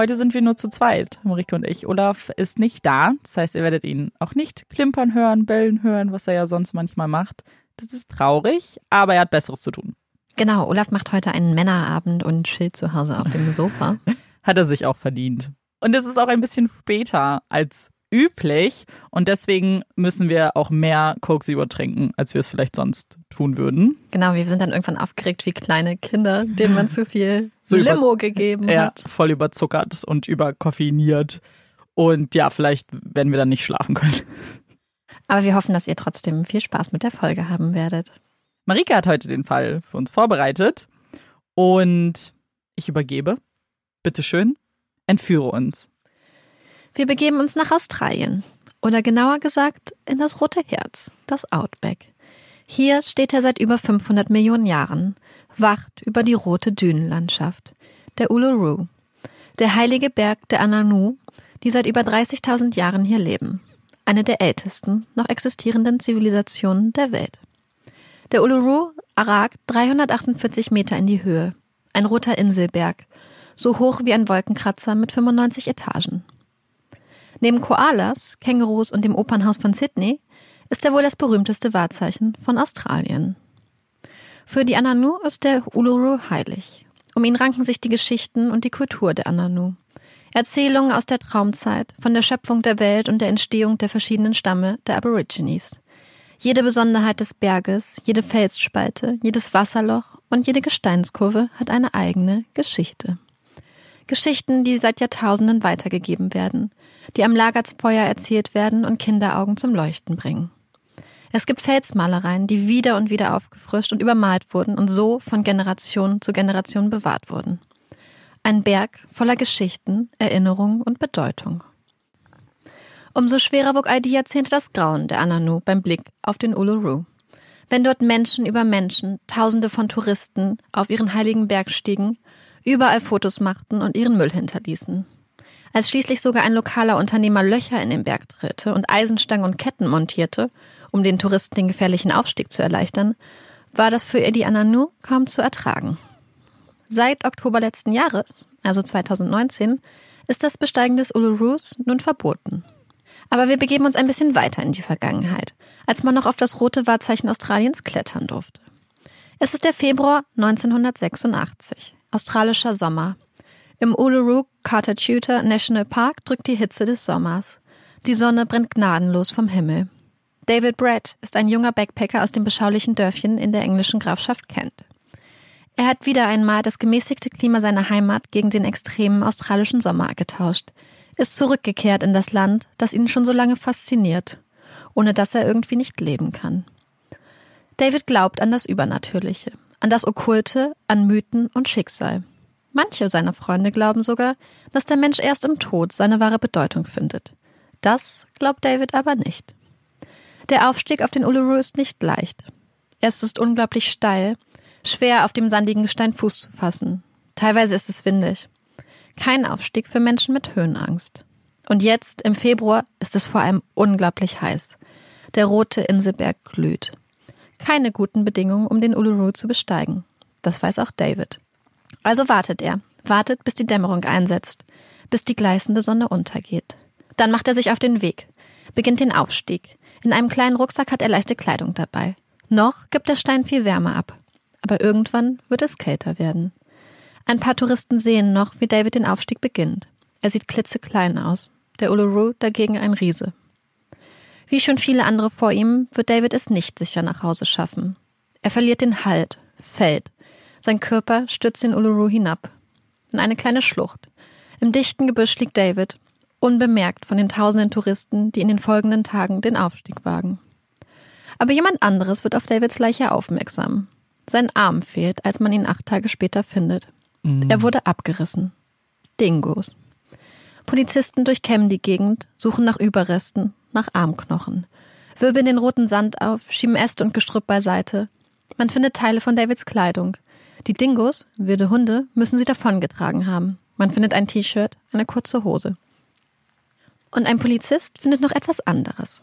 Heute sind wir nur zu zweit, Marike und ich. Olaf ist nicht da. Das heißt, ihr werdet ihn auch nicht klimpern hören, bellen hören, was er ja sonst manchmal macht. Das ist traurig, aber er hat Besseres zu tun. Genau, Olaf macht heute einen Männerabend und chillt zu Hause auf dem Sofa. hat er sich auch verdient. Und es ist auch ein bisschen später als üblich und deswegen müssen wir auch mehr Coke Zero trinken, als wir es vielleicht sonst tun würden. Genau, wir sind dann irgendwann aufgeregt wie kleine Kinder, denen man zu viel so Limo gegeben ja, hat. voll überzuckert und überkoffeiniert. Und ja, vielleicht werden wir dann nicht schlafen können. Aber wir hoffen, dass ihr trotzdem viel Spaß mit der Folge haben werdet. Marike hat heute den Fall für uns vorbereitet und ich übergebe. Bitte schön, entführe uns. Wir begeben uns nach Australien. Oder genauer gesagt in das Rote Herz, das Outback. Hier steht er seit über 500 Millionen Jahren, wacht über die rote Dünenlandschaft. Der Uluru, der heilige Berg der Ananu, die seit über 30.000 Jahren hier leben. Eine der ältesten noch existierenden Zivilisationen der Welt. Der Uluru ragt 348 Meter in die Höhe. Ein roter Inselberg, so hoch wie ein Wolkenkratzer mit 95 Etagen. Neben Koalas, Kängurus und dem Opernhaus von Sydney ist er wohl das berühmteste Wahrzeichen von Australien. Für die Ananu ist der Uluru heilig. Um ihn ranken sich die Geschichten und die Kultur der Ananu. Erzählungen aus der Traumzeit, von der Schöpfung der Welt und der Entstehung der verschiedenen Stamme der Aborigines. Jede Besonderheit des Berges, jede Felsspalte, jedes Wasserloch und jede Gesteinskurve hat eine eigene Geschichte. Geschichten, die seit Jahrtausenden weitergegeben werden, die am Lagerfeuer erzählt werden und Kinderaugen zum Leuchten bringen. Es gibt Felsmalereien, die wieder und wieder aufgefrischt und übermalt wurden und so von Generation zu Generation bewahrt wurden. Ein Berg voller Geschichten, Erinnerungen und Bedeutung. Umso schwerer wog all die Jahrzehnte das Grauen der Ananu beim Blick auf den Uluru. Wenn dort Menschen über Menschen, Tausende von Touristen auf ihren heiligen Berg stiegen, überall Fotos machten und ihren Müll hinterließen. Als schließlich sogar ein lokaler Unternehmer Löcher in den Berg drehte und Eisenstangen und Ketten montierte, um den Touristen den gefährlichen Aufstieg zu erleichtern, war das für Eddie Ananu kaum zu ertragen. Seit Oktober letzten Jahres, also 2019, ist das Besteigen des Ulurus nun verboten. Aber wir begeben uns ein bisschen weiter in die Vergangenheit, als man noch auf das rote Wahrzeichen Australiens klettern durfte. Es ist der Februar 1986, australischer Sommer. Im Uluru Carter National Park drückt die Hitze des Sommers. Die Sonne brennt gnadenlos vom Himmel. David Brett ist ein junger Backpacker aus dem beschaulichen Dörfchen in der englischen Grafschaft Kent. Er hat wieder einmal das gemäßigte Klima seiner Heimat gegen den extremen australischen Sommer getauscht, ist zurückgekehrt in das Land, das ihn schon so lange fasziniert, ohne das er irgendwie nicht leben kann. David glaubt an das Übernatürliche, an das Okkulte, an Mythen und Schicksal. Manche seiner Freunde glauben sogar, dass der Mensch erst im Tod seine wahre Bedeutung findet. Das glaubt David aber nicht. Der Aufstieg auf den Uluru ist nicht leicht. Es ist unglaublich steil, schwer auf dem sandigen Gestein Fuß zu fassen. Teilweise ist es windig. Kein Aufstieg für Menschen mit Höhenangst. Und jetzt, im Februar, ist es vor allem unglaublich heiß. Der rote Inselberg glüht. Keine guten Bedingungen, um den Uluru zu besteigen. Das weiß auch David. Also wartet er. Wartet, bis die Dämmerung einsetzt. Bis die gleißende Sonne untergeht. Dann macht er sich auf den Weg. Beginnt den Aufstieg. In einem kleinen Rucksack hat er leichte Kleidung dabei. Noch gibt der Stein viel Wärme ab. Aber irgendwann wird es kälter werden. Ein paar Touristen sehen noch, wie David den Aufstieg beginnt. Er sieht klitzeklein aus. Der Uluru dagegen ein Riese. Wie schon viele andere vor ihm, wird David es nicht sicher nach Hause schaffen. Er verliert den Halt, fällt. Sein Körper stürzt den Uluru hinab. In eine kleine Schlucht. Im dichten Gebüsch liegt David unbemerkt von den tausenden Touristen, die in den folgenden Tagen den Aufstieg wagen. Aber jemand anderes wird auf Davids Leiche aufmerksam. Sein Arm fehlt, als man ihn acht Tage später findet. Mhm. Er wurde abgerissen. Dingos. Polizisten durchkämmen die Gegend, suchen nach Überresten, nach Armknochen, wirbeln den roten Sand auf, schieben Äste und Gestrüpp beiseite. Man findet Teile von Davids Kleidung. Die Dingos, wilde Hunde, müssen sie davongetragen haben. Man findet ein T-Shirt, eine kurze Hose. Und ein Polizist findet noch etwas anderes.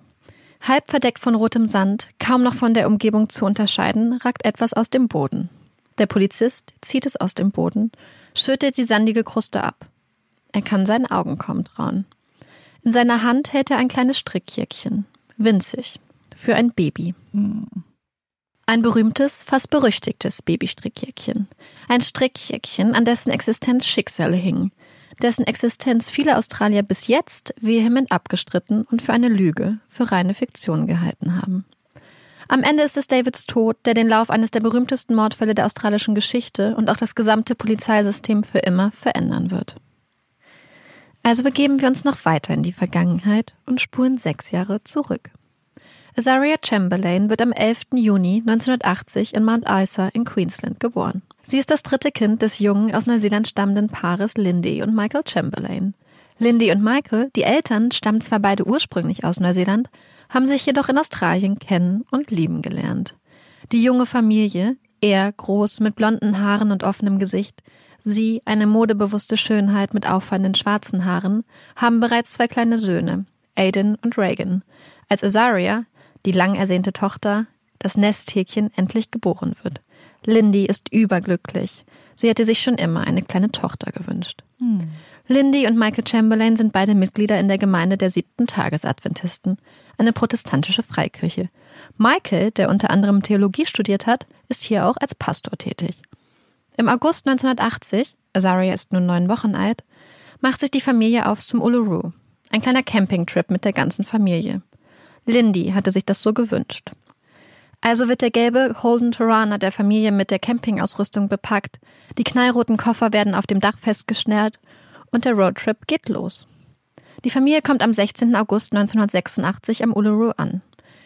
Halb verdeckt von rotem Sand, kaum noch von der Umgebung zu unterscheiden, ragt etwas aus dem Boden. Der Polizist zieht es aus dem Boden, schüttet die sandige Kruste ab. Er kann seinen Augen kaum trauen. In seiner Hand hält er ein kleines Strickjäckchen, winzig, für ein Baby. Ein berühmtes, fast berüchtigtes Babystrickjäckchen. Ein Strickjäckchen, an dessen Existenz Schicksale hingen, dessen Existenz viele Australier bis jetzt vehement abgestritten und für eine Lüge, für reine Fiktion gehalten haben. Am Ende ist es Davids Tod, der den Lauf eines der berühmtesten Mordfälle der australischen Geschichte und auch das gesamte Polizeisystem für immer verändern wird. Also begeben wir uns noch weiter in die Vergangenheit und spulen sechs Jahre zurück. Azaria Chamberlain wird am 11. Juni 1980 in Mount Isa in Queensland geboren. Sie ist das dritte Kind des jungen, aus Neuseeland stammenden Paares Lindy und Michael Chamberlain. Lindy und Michael, die Eltern, stammen zwar beide ursprünglich aus Neuseeland, haben sich jedoch in Australien kennen und lieben gelernt. Die junge Familie, er groß mit blonden Haaren und offenem Gesicht, sie eine modebewusste Schönheit mit auffallenden schwarzen Haaren, haben bereits zwei kleine Söhne, Aiden und Reagan, als Azaria, die lang ersehnte Tochter, das Nesthäkchen endlich geboren wird. Lindy ist überglücklich. Sie hätte sich schon immer eine kleine Tochter gewünscht. Hm. Lindy und Michael Chamberlain sind beide Mitglieder in der Gemeinde der siebten Tagesadventisten, eine protestantische Freikirche. Michael, der unter anderem Theologie studiert hat, ist hier auch als Pastor tätig. Im August 1980, Azaria ist nun neun Wochen alt, macht sich die Familie auf zum Uluru, ein kleiner Campingtrip mit der ganzen Familie. Lindy hatte sich das so gewünscht. Also wird der gelbe Holden Torana der Familie mit der Campingausrüstung bepackt, die knallroten Koffer werden auf dem Dach festgeschnellt und der Roadtrip geht los. Die Familie kommt am 16. August 1986 am Uluru an.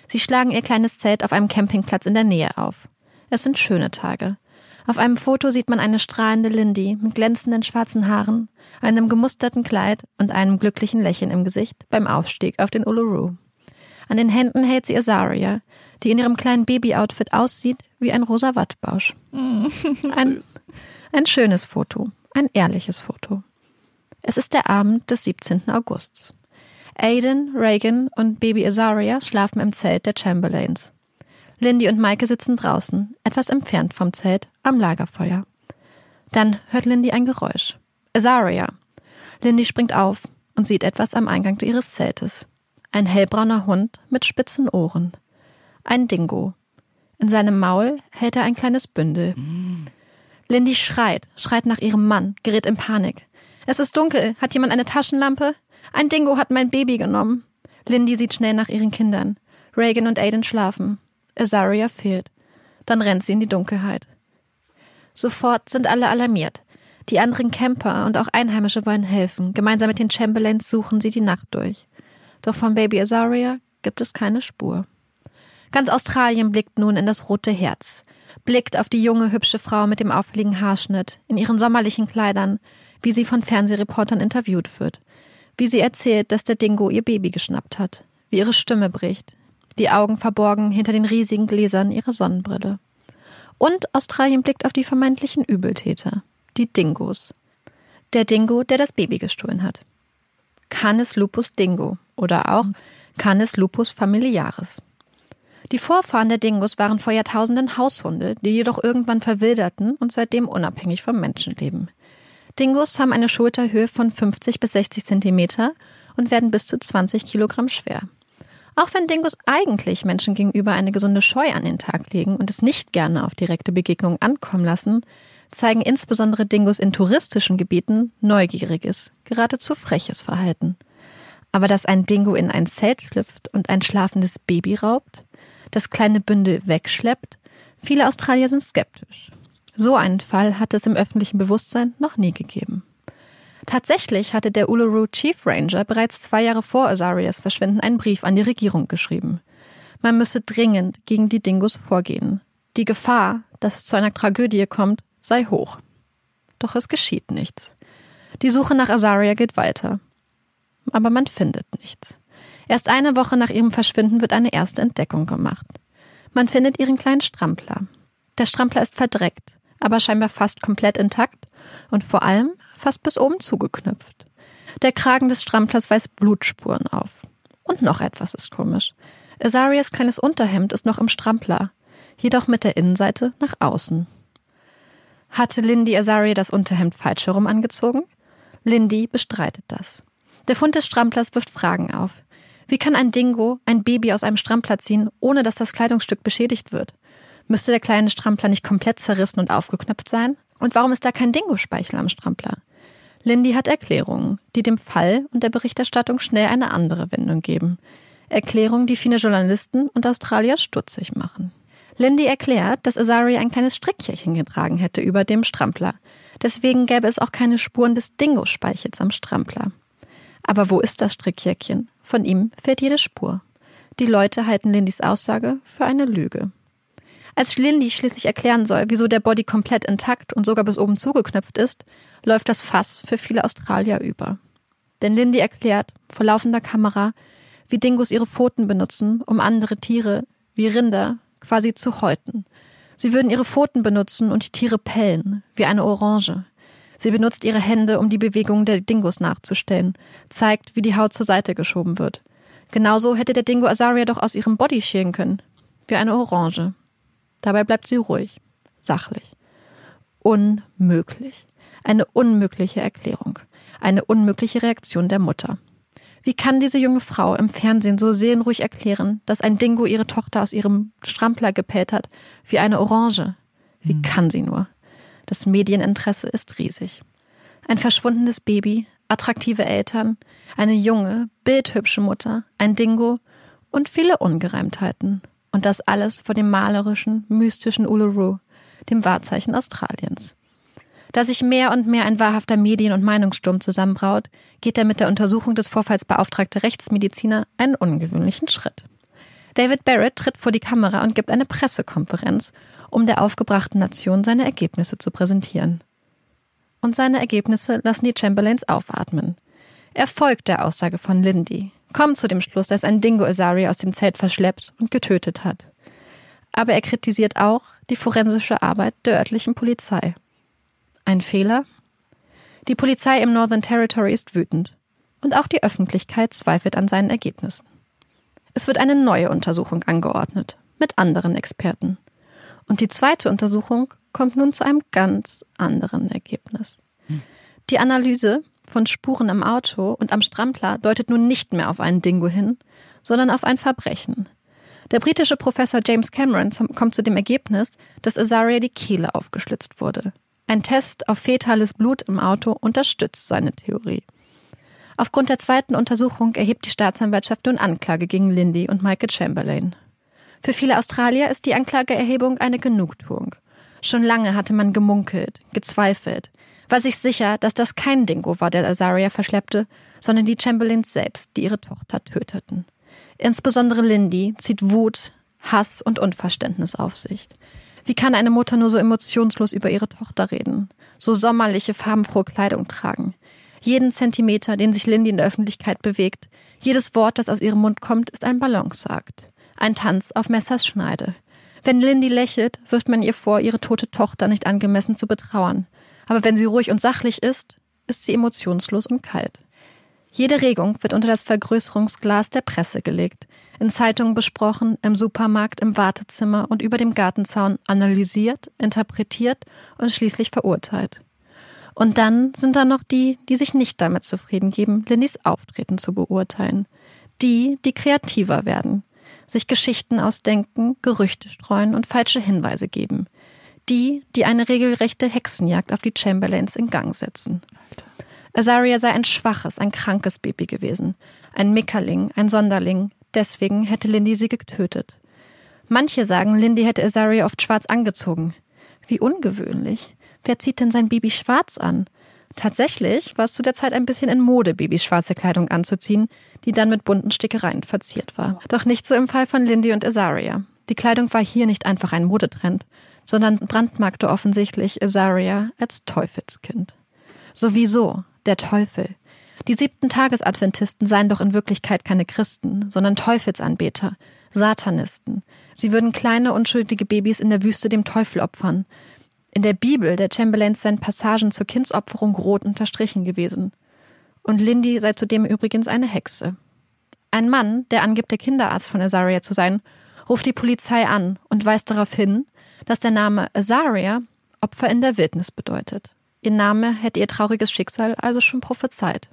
Sie schlagen ihr kleines Zelt auf einem Campingplatz in der Nähe auf. Es sind schöne Tage. Auf einem Foto sieht man eine strahlende Lindy mit glänzenden schwarzen Haaren, einem gemusterten Kleid und einem glücklichen Lächeln im Gesicht beim Aufstieg auf den Uluru. An den Händen hält sie Azaria, die in ihrem kleinen Babyoutfit aussieht wie ein rosa Wattbausch. Ein, ein schönes Foto, ein ehrliches Foto. Es ist der Abend des 17. Augusts. Aiden, Reagan und Baby Azaria schlafen im Zelt der Chamberlains. Lindy und Maike sitzen draußen, etwas entfernt vom Zelt, am Lagerfeuer. Dann hört Lindy ein Geräusch. Azaria. Lindy springt auf und sieht etwas am Eingang ihres Zeltes. Ein hellbrauner Hund mit spitzen Ohren. Ein Dingo. In seinem Maul hält er ein kleines Bündel. Mm. Lindy schreit, schreit nach ihrem Mann, gerät in Panik. Es ist dunkel. Hat jemand eine Taschenlampe? Ein Dingo hat mein Baby genommen. Lindy sieht schnell nach ihren Kindern. Reagan und Aiden schlafen. Azaria fehlt. Dann rennt sie in die Dunkelheit. Sofort sind alle alarmiert. Die anderen Camper und auch Einheimische wollen helfen. Gemeinsam mit den Chamberlains suchen sie die Nacht durch. Doch von Baby Azaria gibt es keine Spur. Ganz Australien blickt nun in das rote Herz, blickt auf die junge, hübsche Frau mit dem auffälligen Haarschnitt, in ihren sommerlichen Kleidern, wie sie von Fernsehreportern interviewt wird, wie sie erzählt, dass der Dingo ihr Baby geschnappt hat, wie ihre Stimme bricht, die Augen verborgen hinter den riesigen Gläsern ihrer Sonnenbrille. Und Australien blickt auf die vermeintlichen Übeltäter, die Dingos. Der Dingo, der das Baby gestohlen hat. Canis lupus dingo oder auch Canis lupus familiaris. Die Vorfahren der Dingos waren vor Jahrtausenden Haushunde, die jedoch irgendwann verwilderten und seitdem unabhängig vom Menschen leben. Dingos haben eine Schulterhöhe von 50 bis 60 Zentimeter und werden bis zu 20 Kilogramm schwer. Auch wenn Dingos eigentlich Menschen gegenüber eine gesunde Scheu an den Tag legen und es nicht gerne auf direkte Begegnungen ankommen lassen, zeigen insbesondere Dingos in touristischen Gebieten neugieriges, geradezu freches Verhalten. Aber dass ein Dingo in ein Zelt schlüpft und ein schlafendes Baby raubt, das kleine Bündel wegschleppt, viele Australier sind skeptisch. So einen Fall hat es im öffentlichen Bewusstsein noch nie gegeben. Tatsächlich hatte der Uluru Chief Ranger bereits zwei Jahre vor Azarias Verschwinden einen Brief an die Regierung geschrieben. Man müsse dringend gegen die Dingos vorgehen. Die Gefahr, dass es zu einer Tragödie kommt, sei hoch. Doch es geschieht nichts. Die Suche nach Azaria geht weiter. Aber man findet nichts. Erst eine Woche nach ihrem Verschwinden wird eine erste Entdeckung gemacht. Man findet ihren kleinen Strampler. Der Strampler ist verdreckt aber scheinbar fast komplett intakt und vor allem fast bis oben zugeknüpft. Der Kragen des Stramplers weist Blutspuren auf. Und noch etwas ist komisch. Azarias kleines Unterhemd ist noch im Strampler, jedoch mit der Innenseite nach außen. Hatte Lindy Azaria das Unterhemd falsch herum angezogen? Lindy bestreitet das. Der Fund des Stramplers wirft Fragen auf. Wie kann ein Dingo ein Baby aus einem Strampler ziehen, ohne dass das Kleidungsstück beschädigt wird? Müsste der kleine Strampler nicht komplett zerrissen und aufgeknöpft sein? Und warum ist da kein Dingo-Speichel am Strampler? Lindy hat Erklärungen, die dem Fall und der Berichterstattung schnell eine andere Wendung geben. Erklärungen, die viele Journalisten und Australier stutzig machen. Lindy erklärt, dass Azari ein kleines Strickchen getragen hätte über dem Strampler. Deswegen gäbe es auch keine Spuren des Dingo-Speichels am Strampler. Aber wo ist das Strickjäckchen? Von ihm fehlt jede Spur. Die Leute halten Lindys Aussage für eine Lüge. Als Lindy schließlich erklären soll, wieso der Body komplett intakt und sogar bis oben zugeknöpft ist, läuft das Fass für viele Australier über. Denn Lindy erklärt vor laufender Kamera, wie Dingos ihre Pfoten benutzen, um andere Tiere, wie Rinder, quasi zu häuten. Sie würden ihre Pfoten benutzen und die Tiere pellen, wie eine Orange. Sie benutzt ihre Hände, um die Bewegungen der Dingos nachzustellen, zeigt, wie die Haut zur Seite geschoben wird. Genauso hätte der Dingo Azaria doch aus ihrem Body schälen können, wie eine Orange. Dabei bleibt sie ruhig, sachlich. Unmöglich. Eine unmögliche Erklärung. Eine unmögliche Reaktion der Mutter. Wie kann diese junge Frau im Fernsehen so seelenruhig erklären, dass ein Dingo ihre Tochter aus ihrem Strampler gepellt hat, wie eine Orange? Wie hm. kann sie nur? Das Medieninteresse ist riesig. Ein verschwundenes Baby, attraktive Eltern, eine junge, bildhübsche Mutter, ein Dingo und viele Ungereimtheiten. Und das alles vor dem malerischen, mystischen Uluru, dem Wahrzeichen Australiens. Da sich mehr und mehr ein wahrhafter Medien- und Meinungssturm zusammenbraut, geht er mit der Untersuchung des Vorfalls beauftragte Rechtsmediziner einen ungewöhnlichen Schritt. David Barrett tritt vor die Kamera und gibt eine Pressekonferenz, um der aufgebrachten Nation seine Ergebnisse zu präsentieren. Und seine Ergebnisse lassen die Chamberlains aufatmen. Er folgt der Aussage von Lindy, kommt zu dem Schluss, dass ein Dingo Azari aus dem Zelt verschleppt und getötet hat. Aber er kritisiert auch die forensische Arbeit der örtlichen Polizei. Ein Fehler? Die Polizei im Northern Territory ist wütend. Und auch die Öffentlichkeit zweifelt an seinen Ergebnissen. Es wird eine neue Untersuchung angeordnet, mit anderen Experten. Und die zweite Untersuchung kommt nun zu einem ganz anderen Ergebnis. Die Analyse von Spuren im Auto und am Strampler deutet nun nicht mehr auf einen Dingo hin, sondern auf ein Verbrechen. Der britische Professor James Cameron kommt zu dem Ergebnis, dass Azaria die Kehle aufgeschlitzt wurde. Ein Test auf fetales Blut im Auto unterstützt seine Theorie. Aufgrund der zweiten Untersuchung erhebt die Staatsanwaltschaft nun Anklage gegen Lindy und Michael Chamberlain. Für viele Australier ist die Anklageerhebung eine Genugtuung. Schon lange hatte man gemunkelt, gezweifelt, war sich sicher, dass das kein Dingo war, der Azaria verschleppte, sondern die Chamberlains selbst, die ihre Tochter töteten. Insbesondere Lindy zieht Wut, Hass und Unverständnis auf sich. Wie kann eine Mutter nur so emotionslos über ihre Tochter reden? So sommerliche, farbenfrohe Kleidung tragen? Jeden Zentimeter, den sich Lindy in der Öffentlichkeit bewegt, jedes Wort, das aus ihrem Mund kommt, ist ein Balanceakt. Ein Tanz auf Messers Schneide. Wenn Lindy lächelt, wirft man ihr vor, ihre tote Tochter nicht angemessen zu betrauern. Aber wenn sie ruhig und sachlich ist, ist sie emotionslos und kalt. Jede Regung wird unter das Vergrößerungsglas der Presse gelegt, in Zeitungen besprochen, im Supermarkt, im Wartezimmer und über dem Gartenzaun analysiert, interpretiert und schließlich verurteilt. Und dann sind da noch die, die sich nicht damit zufrieden geben, Lindys Auftreten zu beurteilen. Die, die kreativer werden, sich Geschichten ausdenken, Gerüchte streuen und falsche Hinweise geben. Die, die eine regelrechte Hexenjagd auf die Chamberlains in Gang setzen. Azaria sei ein schwaches, ein krankes Baby gewesen. Ein Mickerling, ein Sonderling. Deswegen hätte Lindy sie getötet. Manche sagen, Lindy hätte Azaria oft schwarz angezogen. Wie ungewöhnlich. Wer zieht denn sein Baby schwarz an? Tatsächlich war es zu der Zeit ein bisschen in Mode, Babys schwarze Kleidung anzuziehen, die dann mit bunten Stickereien verziert war. Doch nicht so im Fall von Lindy und Azaria. Die Kleidung war hier nicht einfach ein Modetrend, sondern brandmarkte offensichtlich Azaria als Teufelskind. Sowieso, der Teufel. Die siebten Tagesadventisten seien doch in Wirklichkeit keine Christen, sondern Teufelsanbeter, Satanisten. Sie würden kleine, unschuldige Babys in der Wüste dem Teufel opfern. In der Bibel der Chamberlains seien Passagen zur Kindsopferung rot unterstrichen gewesen. Und Lindy sei zudem übrigens eine Hexe. Ein Mann, der angibt, der Kinderarzt von Azaria zu sein, ruft die Polizei an und weist darauf hin, dass der Name Azaria Opfer in der Wildnis bedeutet. Ihr Name hätte ihr trauriges Schicksal also schon prophezeit.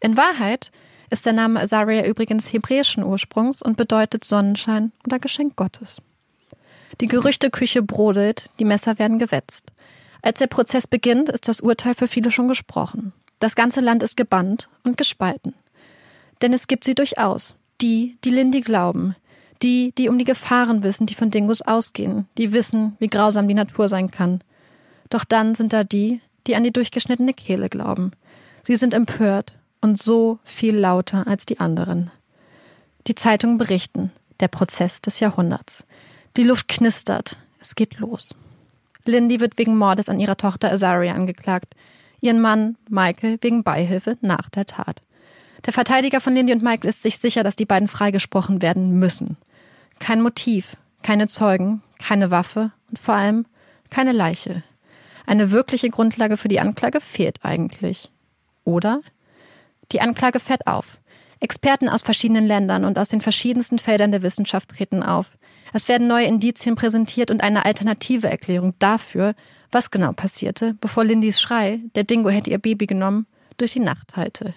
In Wahrheit ist der Name Azaria übrigens hebräischen Ursprungs und bedeutet Sonnenschein oder Geschenk Gottes. Die Gerüchteküche brodelt, die Messer werden gewetzt. Als der Prozess beginnt, ist das Urteil für viele schon gesprochen. Das ganze Land ist gebannt und gespalten. Denn es gibt sie durchaus. Die, die Lindy glauben. Die, die um die Gefahren wissen, die von Dingos ausgehen. Die wissen, wie grausam die Natur sein kann. Doch dann sind da die, die an die durchgeschnittene Kehle glauben. Sie sind empört und so viel lauter als die anderen. Die Zeitungen berichten, der Prozess des Jahrhunderts. Die Luft knistert, es geht los. Lindy wird wegen Mordes an ihrer Tochter Azaria angeklagt, ihren Mann Michael wegen Beihilfe nach der Tat. Der Verteidiger von Lindy und Michael ist sich sicher, dass die beiden freigesprochen werden müssen. Kein Motiv, keine Zeugen, keine Waffe und vor allem keine Leiche. Eine wirkliche Grundlage für die Anklage fehlt eigentlich. Oder? Die Anklage fährt auf. Experten aus verschiedenen Ländern und aus den verschiedensten Feldern der Wissenschaft treten auf. Es werden neue Indizien präsentiert und eine alternative Erklärung dafür, Was genau passierte, bevor Lindys Schrei, der Dingo hätte ihr Baby genommen, durch die Nacht hallte.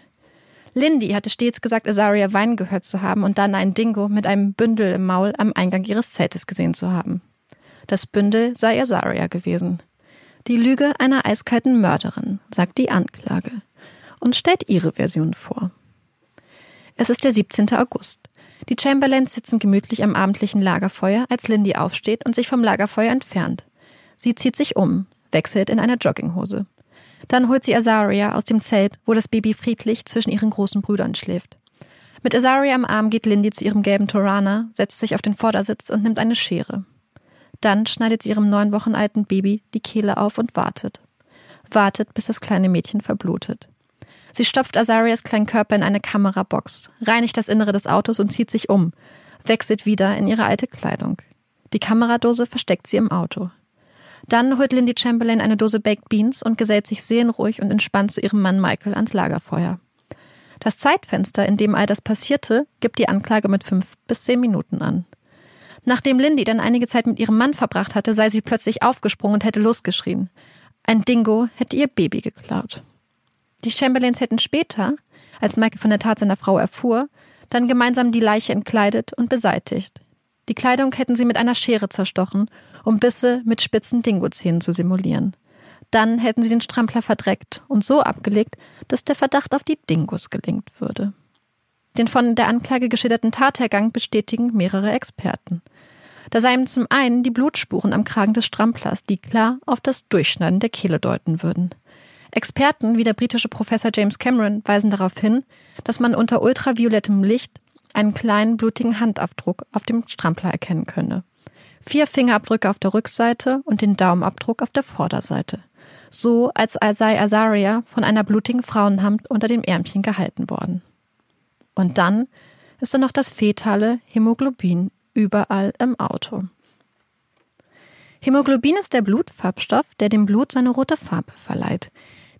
Lindy hatte stets gesagt, Azaria weinen gehört zu haben und dann einen Dingo mit einem Bündel im Maul am Eingang ihres Zeltes gesehen zu haben. Das Bündel sei Azaria gewesen. Die Lüge einer eiskalten Mörderin, sagt die Anklage und stellt ihre Version vor. Es ist der 17. August. Die Chamberlains sitzen gemütlich am abendlichen Lagerfeuer, als Lindy aufsteht und sich vom Lagerfeuer entfernt. Sie zieht sich um, wechselt in eine Jogginghose. Dann holt sie Azaria aus dem Zelt, wo das Baby friedlich zwischen ihren großen Brüdern schläft. Mit Azaria am Arm geht Lindy zu ihrem gelben Torana, setzt sich auf den Vordersitz und nimmt eine Schere. Dann schneidet sie ihrem neun Wochen alten Baby die Kehle auf und wartet. Wartet, bis das kleine Mädchen verblutet. Sie stopft Azarias kleinen Körper in eine Kamerabox, reinigt das Innere des Autos und zieht sich um, wechselt wieder in ihre alte Kleidung. Die Kameradose versteckt sie im Auto. Dann holt Lindy Chamberlain eine Dose Baked Beans und gesellt sich seelenruhig und entspannt zu ihrem Mann Michael ans Lagerfeuer. Das Zeitfenster, in dem all das passierte, gibt die Anklage mit fünf bis zehn Minuten an. Nachdem Lindy dann einige Zeit mit ihrem Mann verbracht hatte, sei sie plötzlich aufgesprungen und hätte losgeschrien. Ein Dingo hätte ihr Baby geklaut. Die Chamberlains hätten später, als Michael von der Tat seiner Frau erfuhr, dann gemeinsam die Leiche entkleidet und beseitigt. Die Kleidung hätten sie mit einer Schere zerstochen, um Bisse mit spitzen Dingozähnen zu simulieren. Dann hätten sie den Strampler verdreckt und so abgelegt, dass der Verdacht auf die Dingos gelingt würde. Den von der Anklage geschilderten Tathergang bestätigen mehrere Experten. Da seien zum einen die Blutspuren am Kragen des Stramplers, die klar auf das Durchschneiden der Kehle deuten würden. Experten wie der britische Professor James Cameron weisen darauf hin, dass man unter ultraviolettem Licht einen kleinen blutigen Handabdruck auf dem Strampler erkennen könne. Vier Fingerabdrücke auf der Rückseite und den Daumenabdruck auf der Vorderseite. So als sei Azaria von einer blutigen Frauenhand unter dem Ärmchen gehalten worden. Und dann ist da noch das fetale Hämoglobin überall im Auto. Hämoglobin ist der Blutfarbstoff, der dem Blut seine rote Farbe verleiht.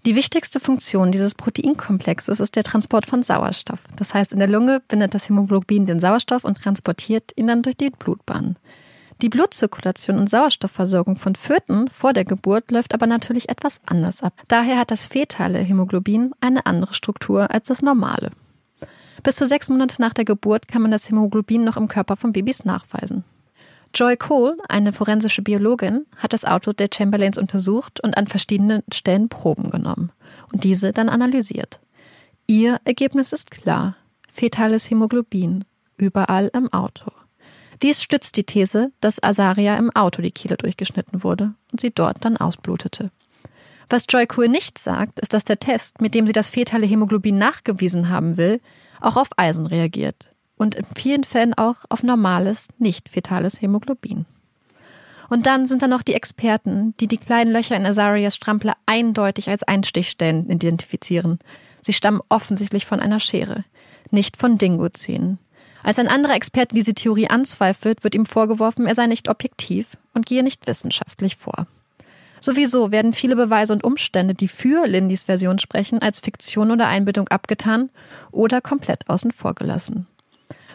Die wichtigste Funktion dieses Proteinkomplexes ist der Transport von Sauerstoff. Das heißt, in der Lunge bindet das Hämoglobin den Sauerstoff und transportiert ihn dann durch die Blutbahn. Die Blutzirkulation und Sauerstoffversorgung von Föten vor der Geburt läuft aber natürlich etwas anders ab. Daher hat das fetale Hämoglobin eine andere Struktur als das normale. Bis zu sechs Monate nach der Geburt kann man das Hämoglobin noch im Körper von Babys nachweisen. Joy Cole, eine forensische Biologin, hat das Auto der Chamberlains untersucht und an verschiedenen Stellen Proben genommen und diese dann analysiert. Ihr Ergebnis ist klar. Fetales Hämoglobin. Überall im Auto. Dies stützt die These, dass Azaria im Auto die Kehle durchgeschnitten wurde und sie dort dann ausblutete. Was Joy Cool nicht sagt, ist, dass der Test, mit dem sie das fetale Hämoglobin nachgewiesen haben will, auch auf Eisen reagiert und in vielen Fällen auch auf normales, nicht fetales Hämoglobin. Und dann sind da noch die Experten, die die kleinen Löcher in Azarias Strampler eindeutig als Einstichstellen identifizieren. Sie stammen offensichtlich von einer Schere, nicht von Dingozähnen. Als ein anderer Experte diese Theorie anzweifelt, wird ihm vorgeworfen, er sei nicht objektiv und gehe nicht wissenschaftlich vor. Sowieso werden viele Beweise und Umstände, die für Lindys Version sprechen, als Fiktion oder Einbildung abgetan oder komplett außen vor gelassen.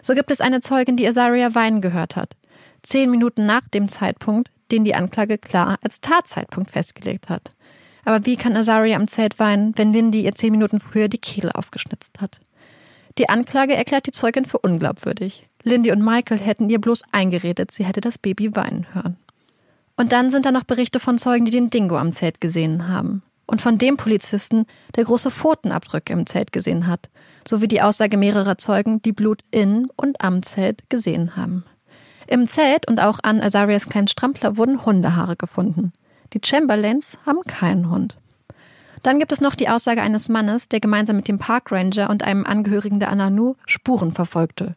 So gibt es eine Zeugin, die Azaria weinen gehört hat. Zehn Minuten nach dem Zeitpunkt, den die Anklage klar als Tatzeitpunkt festgelegt hat. Aber wie kann Azaria am Zelt weinen, wenn Lindy ihr zehn Minuten früher die Kehle aufgeschnitzt hat? Die Anklage erklärt die Zeugin für unglaubwürdig. Lindy und Michael hätten ihr bloß eingeredet, sie hätte das Baby weinen hören. Und dann sind da noch Berichte von Zeugen, die den Dingo am Zelt gesehen haben und von dem Polizisten, der große Pfotenabdrücke im Zelt gesehen hat, sowie die Aussage mehrerer Zeugen, die Blut in und am Zelt gesehen haben. Im Zelt und auch an Azarias kleinen Strampler wurden Hundehaare gefunden. Die Chamberlains haben keinen Hund. Dann gibt es noch die Aussage eines Mannes, der gemeinsam mit dem Parkranger und einem Angehörigen der Ananu Spuren verfolgte.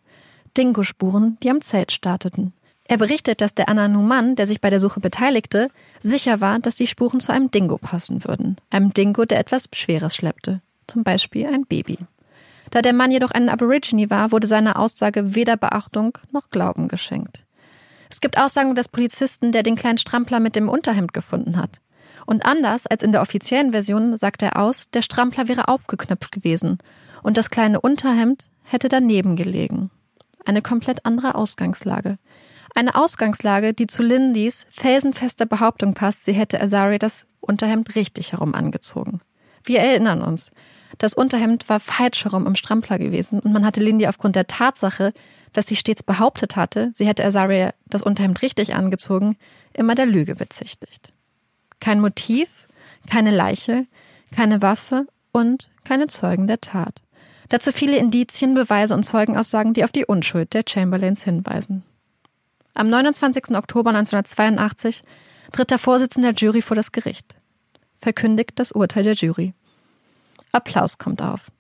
Dingo-Spuren, die am Zelt starteten. Er berichtet, dass der Ananu-Mann, der sich bei der Suche beteiligte, sicher war, dass die Spuren zu einem Dingo passen würden. Einem Dingo, der etwas Schweres schleppte. Zum Beispiel ein Baby. Da der Mann jedoch ein Aborigine war, wurde seiner Aussage weder Beachtung noch Glauben geschenkt. Es gibt Aussagen des Polizisten, der den kleinen Strampler mit dem Unterhemd gefunden hat. Und anders als in der offiziellen Version sagt er aus, der Strampler wäre aufgeknöpft gewesen und das kleine Unterhemd hätte daneben gelegen. Eine komplett andere Ausgangslage. Eine Ausgangslage, die zu Lindys felsenfester Behauptung passt, sie hätte Azaria das Unterhemd richtig herum angezogen. Wir erinnern uns. Das Unterhemd war falsch herum im Strampler gewesen und man hatte Lindy aufgrund der Tatsache, dass sie stets behauptet hatte, sie hätte Azaria das Unterhemd richtig angezogen, immer der Lüge bezichtigt. Kein Motiv, keine Leiche, keine Waffe und keine Zeugen der Tat. Dazu viele Indizien, Beweise und Zeugenaussagen, die auf die Unschuld der Chamberlains hinweisen. Am 29. Oktober 1982 tritt der Vorsitzende der Jury vor das Gericht, verkündigt das Urteil der Jury. Applaus kommt auf.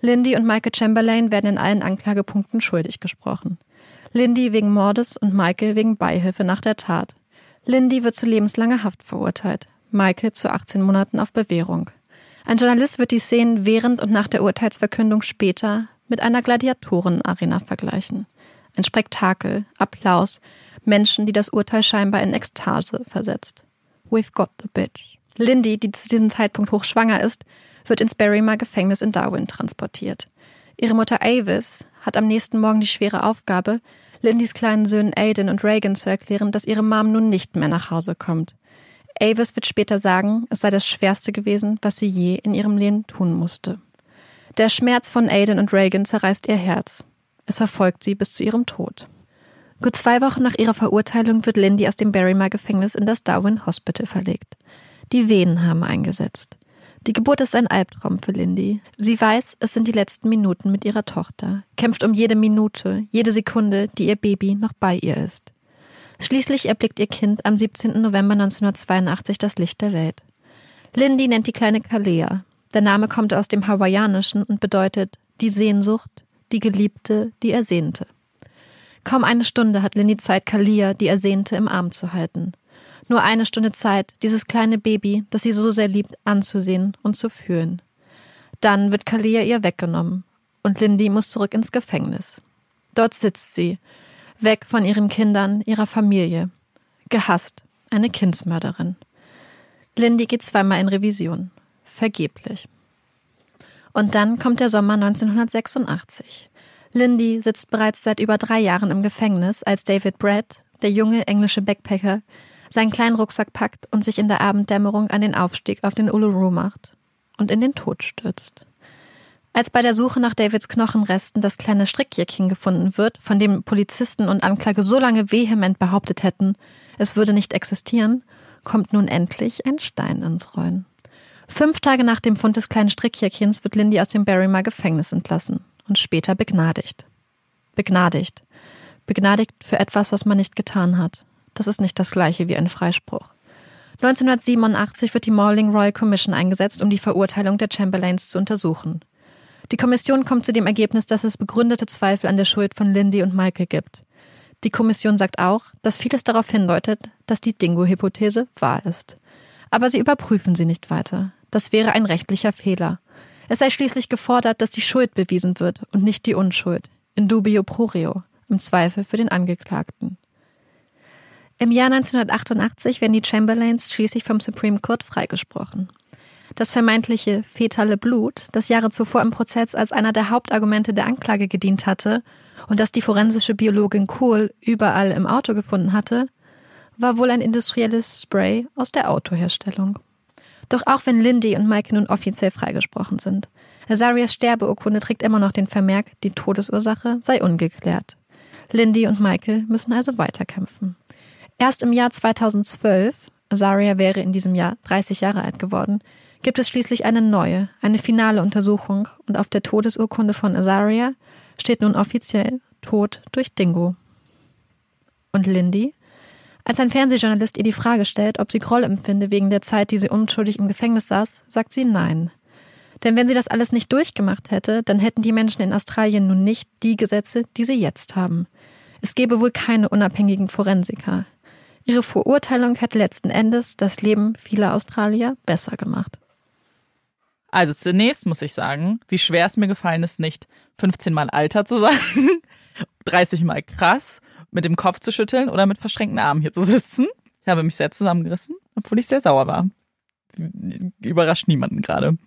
Lindy und Michael Chamberlain werden in allen Anklagepunkten schuldig gesprochen. Lindy wegen Mordes und Michael wegen Beihilfe nach der Tat. Lindy wird zu lebenslanger Haft verurteilt, Michael zu 18 Monaten auf Bewährung. Ein Journalist wird die Szenen während und nach der Urteilsverkündung später mit einer Gladiatorenarena vergleichen. Ein Spektakel, Applaus, Menschen, die das Urteil scheinbar in Ekstase versetzt. We've got the bitch. Lindy, die zu diesem Zeitpunkt hochschwanger ist, wird ins Berrymar Gefängnis in Darwin transportiert. Ihre Mutter Avis hat am nächsten Morgen die schwere Aufgabe, Lindys kleinen Söhnen Aiden und Reagan zu erklären, dass ihre Mom nun nicht mehr nach Hause kommt. Avis wird später sagen, es sei das Schwerste gewesen, was sie je in ihrem Leben tun musste. Der Schmerz von Aiden und Reagan zerreißt ihr Herz. Es verfolgt sie bis zu ihrem Tod. Gut zwei Wochen nach ihrer Verurteilung wird Lindy aus dem Barrymar Gefängnis in das Darwin Hospital verlegt. Die Venen haben eingesetzt. Die Geburt ist ein Albtraum für Lindy. Sie weiß, es sind die letzten Minuten mit ihrer Tochter, kämpft um jede Minute, jede Sekunde, die ihr Baby noch bei ihr ist. Schließlich erblickt ihr Kind am 17. November 1982 das Licht der Welt. Lindy nennt die kleine Kalea. Der Name kommt aus dem Hawaiianischen und bedeutet die Sehnsucht, die Geliebte, die Ersehnte. Kaum eine Stunde hat Lindy Zeit, Kalia, die Ersehnte, im Arm zu halten. Nur eine Stunde Zeit, dieses kleine Baby, das sie so sehr liebt, anzusehen und zu fühlen. Dann wird Kalia ihr weggenommen und Lindy muss zurück ins Gefängnis. Dort sitzt sie, weg von ihren Kindern, ihrer Familie. Gehasst, eine Kindsmörderin. Lindy geht zweimal in Revision. Vergeblich. Und dann kommt der Sommer 1986. Lindy sitzt bereits seit über drei Jahren im Gefängnis, als David Brett, der junge englische Backpacker, seinen kleinen Rucksack packt und sich in der Abenddämmerung an den Aufstieg auf den Uluru macht und in den Tod stürzt. Als bei der Suche nach Davids Knochenresten das kleine Strickjäckchen gefunden wird, von dem Polizisten und Anklage so lange vehement behauptet hätten, es würde nicht existieren, kommt nun endlich ein Stein ins Rollen. Fünf Tage nach dem Fund des kleinen Strickjäckchens wird Lindy aus dem Barrymar Gefängnis entlassen und später begnadigt. Begnadigt. Begnadigt für etwas, was man nicht getan hat. Das ist nicht das gleiche wie ein Freispruch. 1987 wird die Morling Royal Commission eingesetzt, um die Verurteilung der Chamberlains zu untersuchen. Die Kommission kommt zu dem Ergebnis, dass es begründete Zweifel an der Schuld von Lindy und Michael gibt. Die Kommission sagt auch, dass vieles darauf hindeutet, dass die Dingo-Hypothese wahr ist. Aber sie überprüfen sie nicht weiter. Das wäre ein rechtlicher Fehler. Es sei schließlich gefordert, dass die Schuld bewiesen wird und nicht die Unschuld. In dubio pro reo, im Zweifel für den Angeklagten. Im Jahr 1988 werden die Chamberlains schließlich vom Supreme Court freigesprochen. Das vermeintliche fetale Blut, das Jahre zuvor im Prozess als einer der Hauptargumente der Anklage gedient hatte und das die forensische Biologin Kohl überall im Auto gefunden hatte, war wohl ein industrielles Spray aus der Autoherstellung. Doch auch wenn Lindy und Mike nun offiziell freigesprochen sind, Azarias Sterbeurkunde trägt immer noch den Vermerk, die Todesursache sei ungeklärt. Lindy und Michael müssen also weiterkämpfen. Erst im Jahr 2012, Azaria wäre in diesem Jahr 30 Jahre alt geworden, gibt es schließlich eine neue, eine finale Untersuchung und auf der Todesurkunde von Azaria steht nun offiziell Tod durch Dingo. Und Lindy? Als ein Fernsehjournalist ihr die Frage stellt, ob sie Groll empfinde wegen der Zeit, die sie unschuldig im Gefängnis saß, sagt sie nein. Denn wenn sie das alles nicht durchgemacht hätte, dann hätten die Menschen in Australien nun nicht die Gesetze, die sie jetzt haben. Es gäbe wohl keine unabhängigen Forensiker. Ihre Verurteilung hätte letzten Endes das Leben vieler Australier besser gemacht. Also zunächst muss ich sagen, wie schwer es mir gefallen ist, nicht 15 Mal Alter zu sagen, 30 Mal krass, mit dem Kopf zu schütteln oder mit verschränkten Armen hier zu sitzen. Ich habe mich sehr zusammengerissen, obwohl ich sehr sauer war. Überrascht niemanden gerade.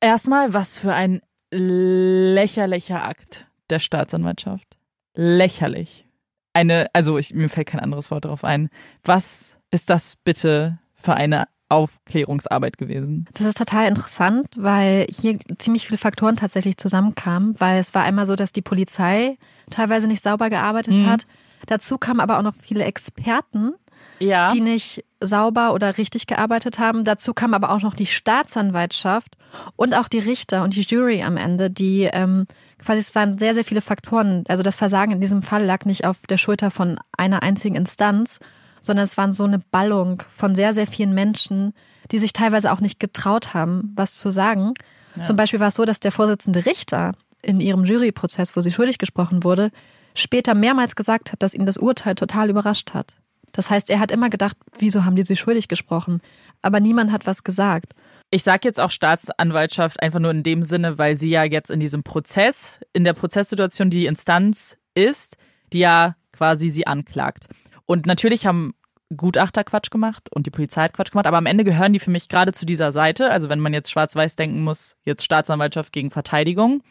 Erstmal, was für ein lächerlicher Akt der Staatsanwaltschaft. Lächerlich eine, also ich, mir fällt kein anderes Wort darauf ein. Was ist das bitte für eine Aufklärungsarbeit gewesen? Das ist total interessant, weil hier ziemlich viele Faktoren tatsächlich zusammenkamen, weil es war einmal so, dass die Polizei teilweise nicht sauber gearbeitet mhm. hat. Dazu kamen aber auch noch viele Experten, ja. die nicht sauber oder richtig gearbeitet haben. Dazu kam aber auch noch die Staatsanwaltschaft und auch die Richter und die Jury am Ende, die ähm, quasi es waren sehr, sehr viele Faktoren. Also das Versagen in diesem Fall lag nicht auf der Schulter von einer einzigen Instanz, sondern es waren so eine Ballung von sehr, sehr vielen Menschen, die sich teilweise auch nicht getraut haben, was zu sagen. Ja. Zum Beispiel war es so, dass der Vorsitzende Richter in ihrem Juryprozess, wo sie schuldig gesprochen wurde, später mehrmals gesagt hat, dass ihn das Urteil total überrascht hat. Das heißt, er hat immer gedacht, wieso haben die sie schuldig gesprochen? Aber niemand hat was gesagt. Ich sage jetzt auch Staatsanwaltschaft einfach nur in dem Sinne, weil sie ja jetzt in diesem Prozess, in der Prozesssituation die Instanz ist, die ja quasi sie anklagt. Und natürlich haben Gutachter Quatsch gemacht und die Polizei hat Quatsch gemacht, aber am Ende gehören die für mich gerade zu dieser Seite. Also wenn man jetzt schwarz-weiß denken muss, jetzt Staatsanwaltschaft gegen Verteidigung.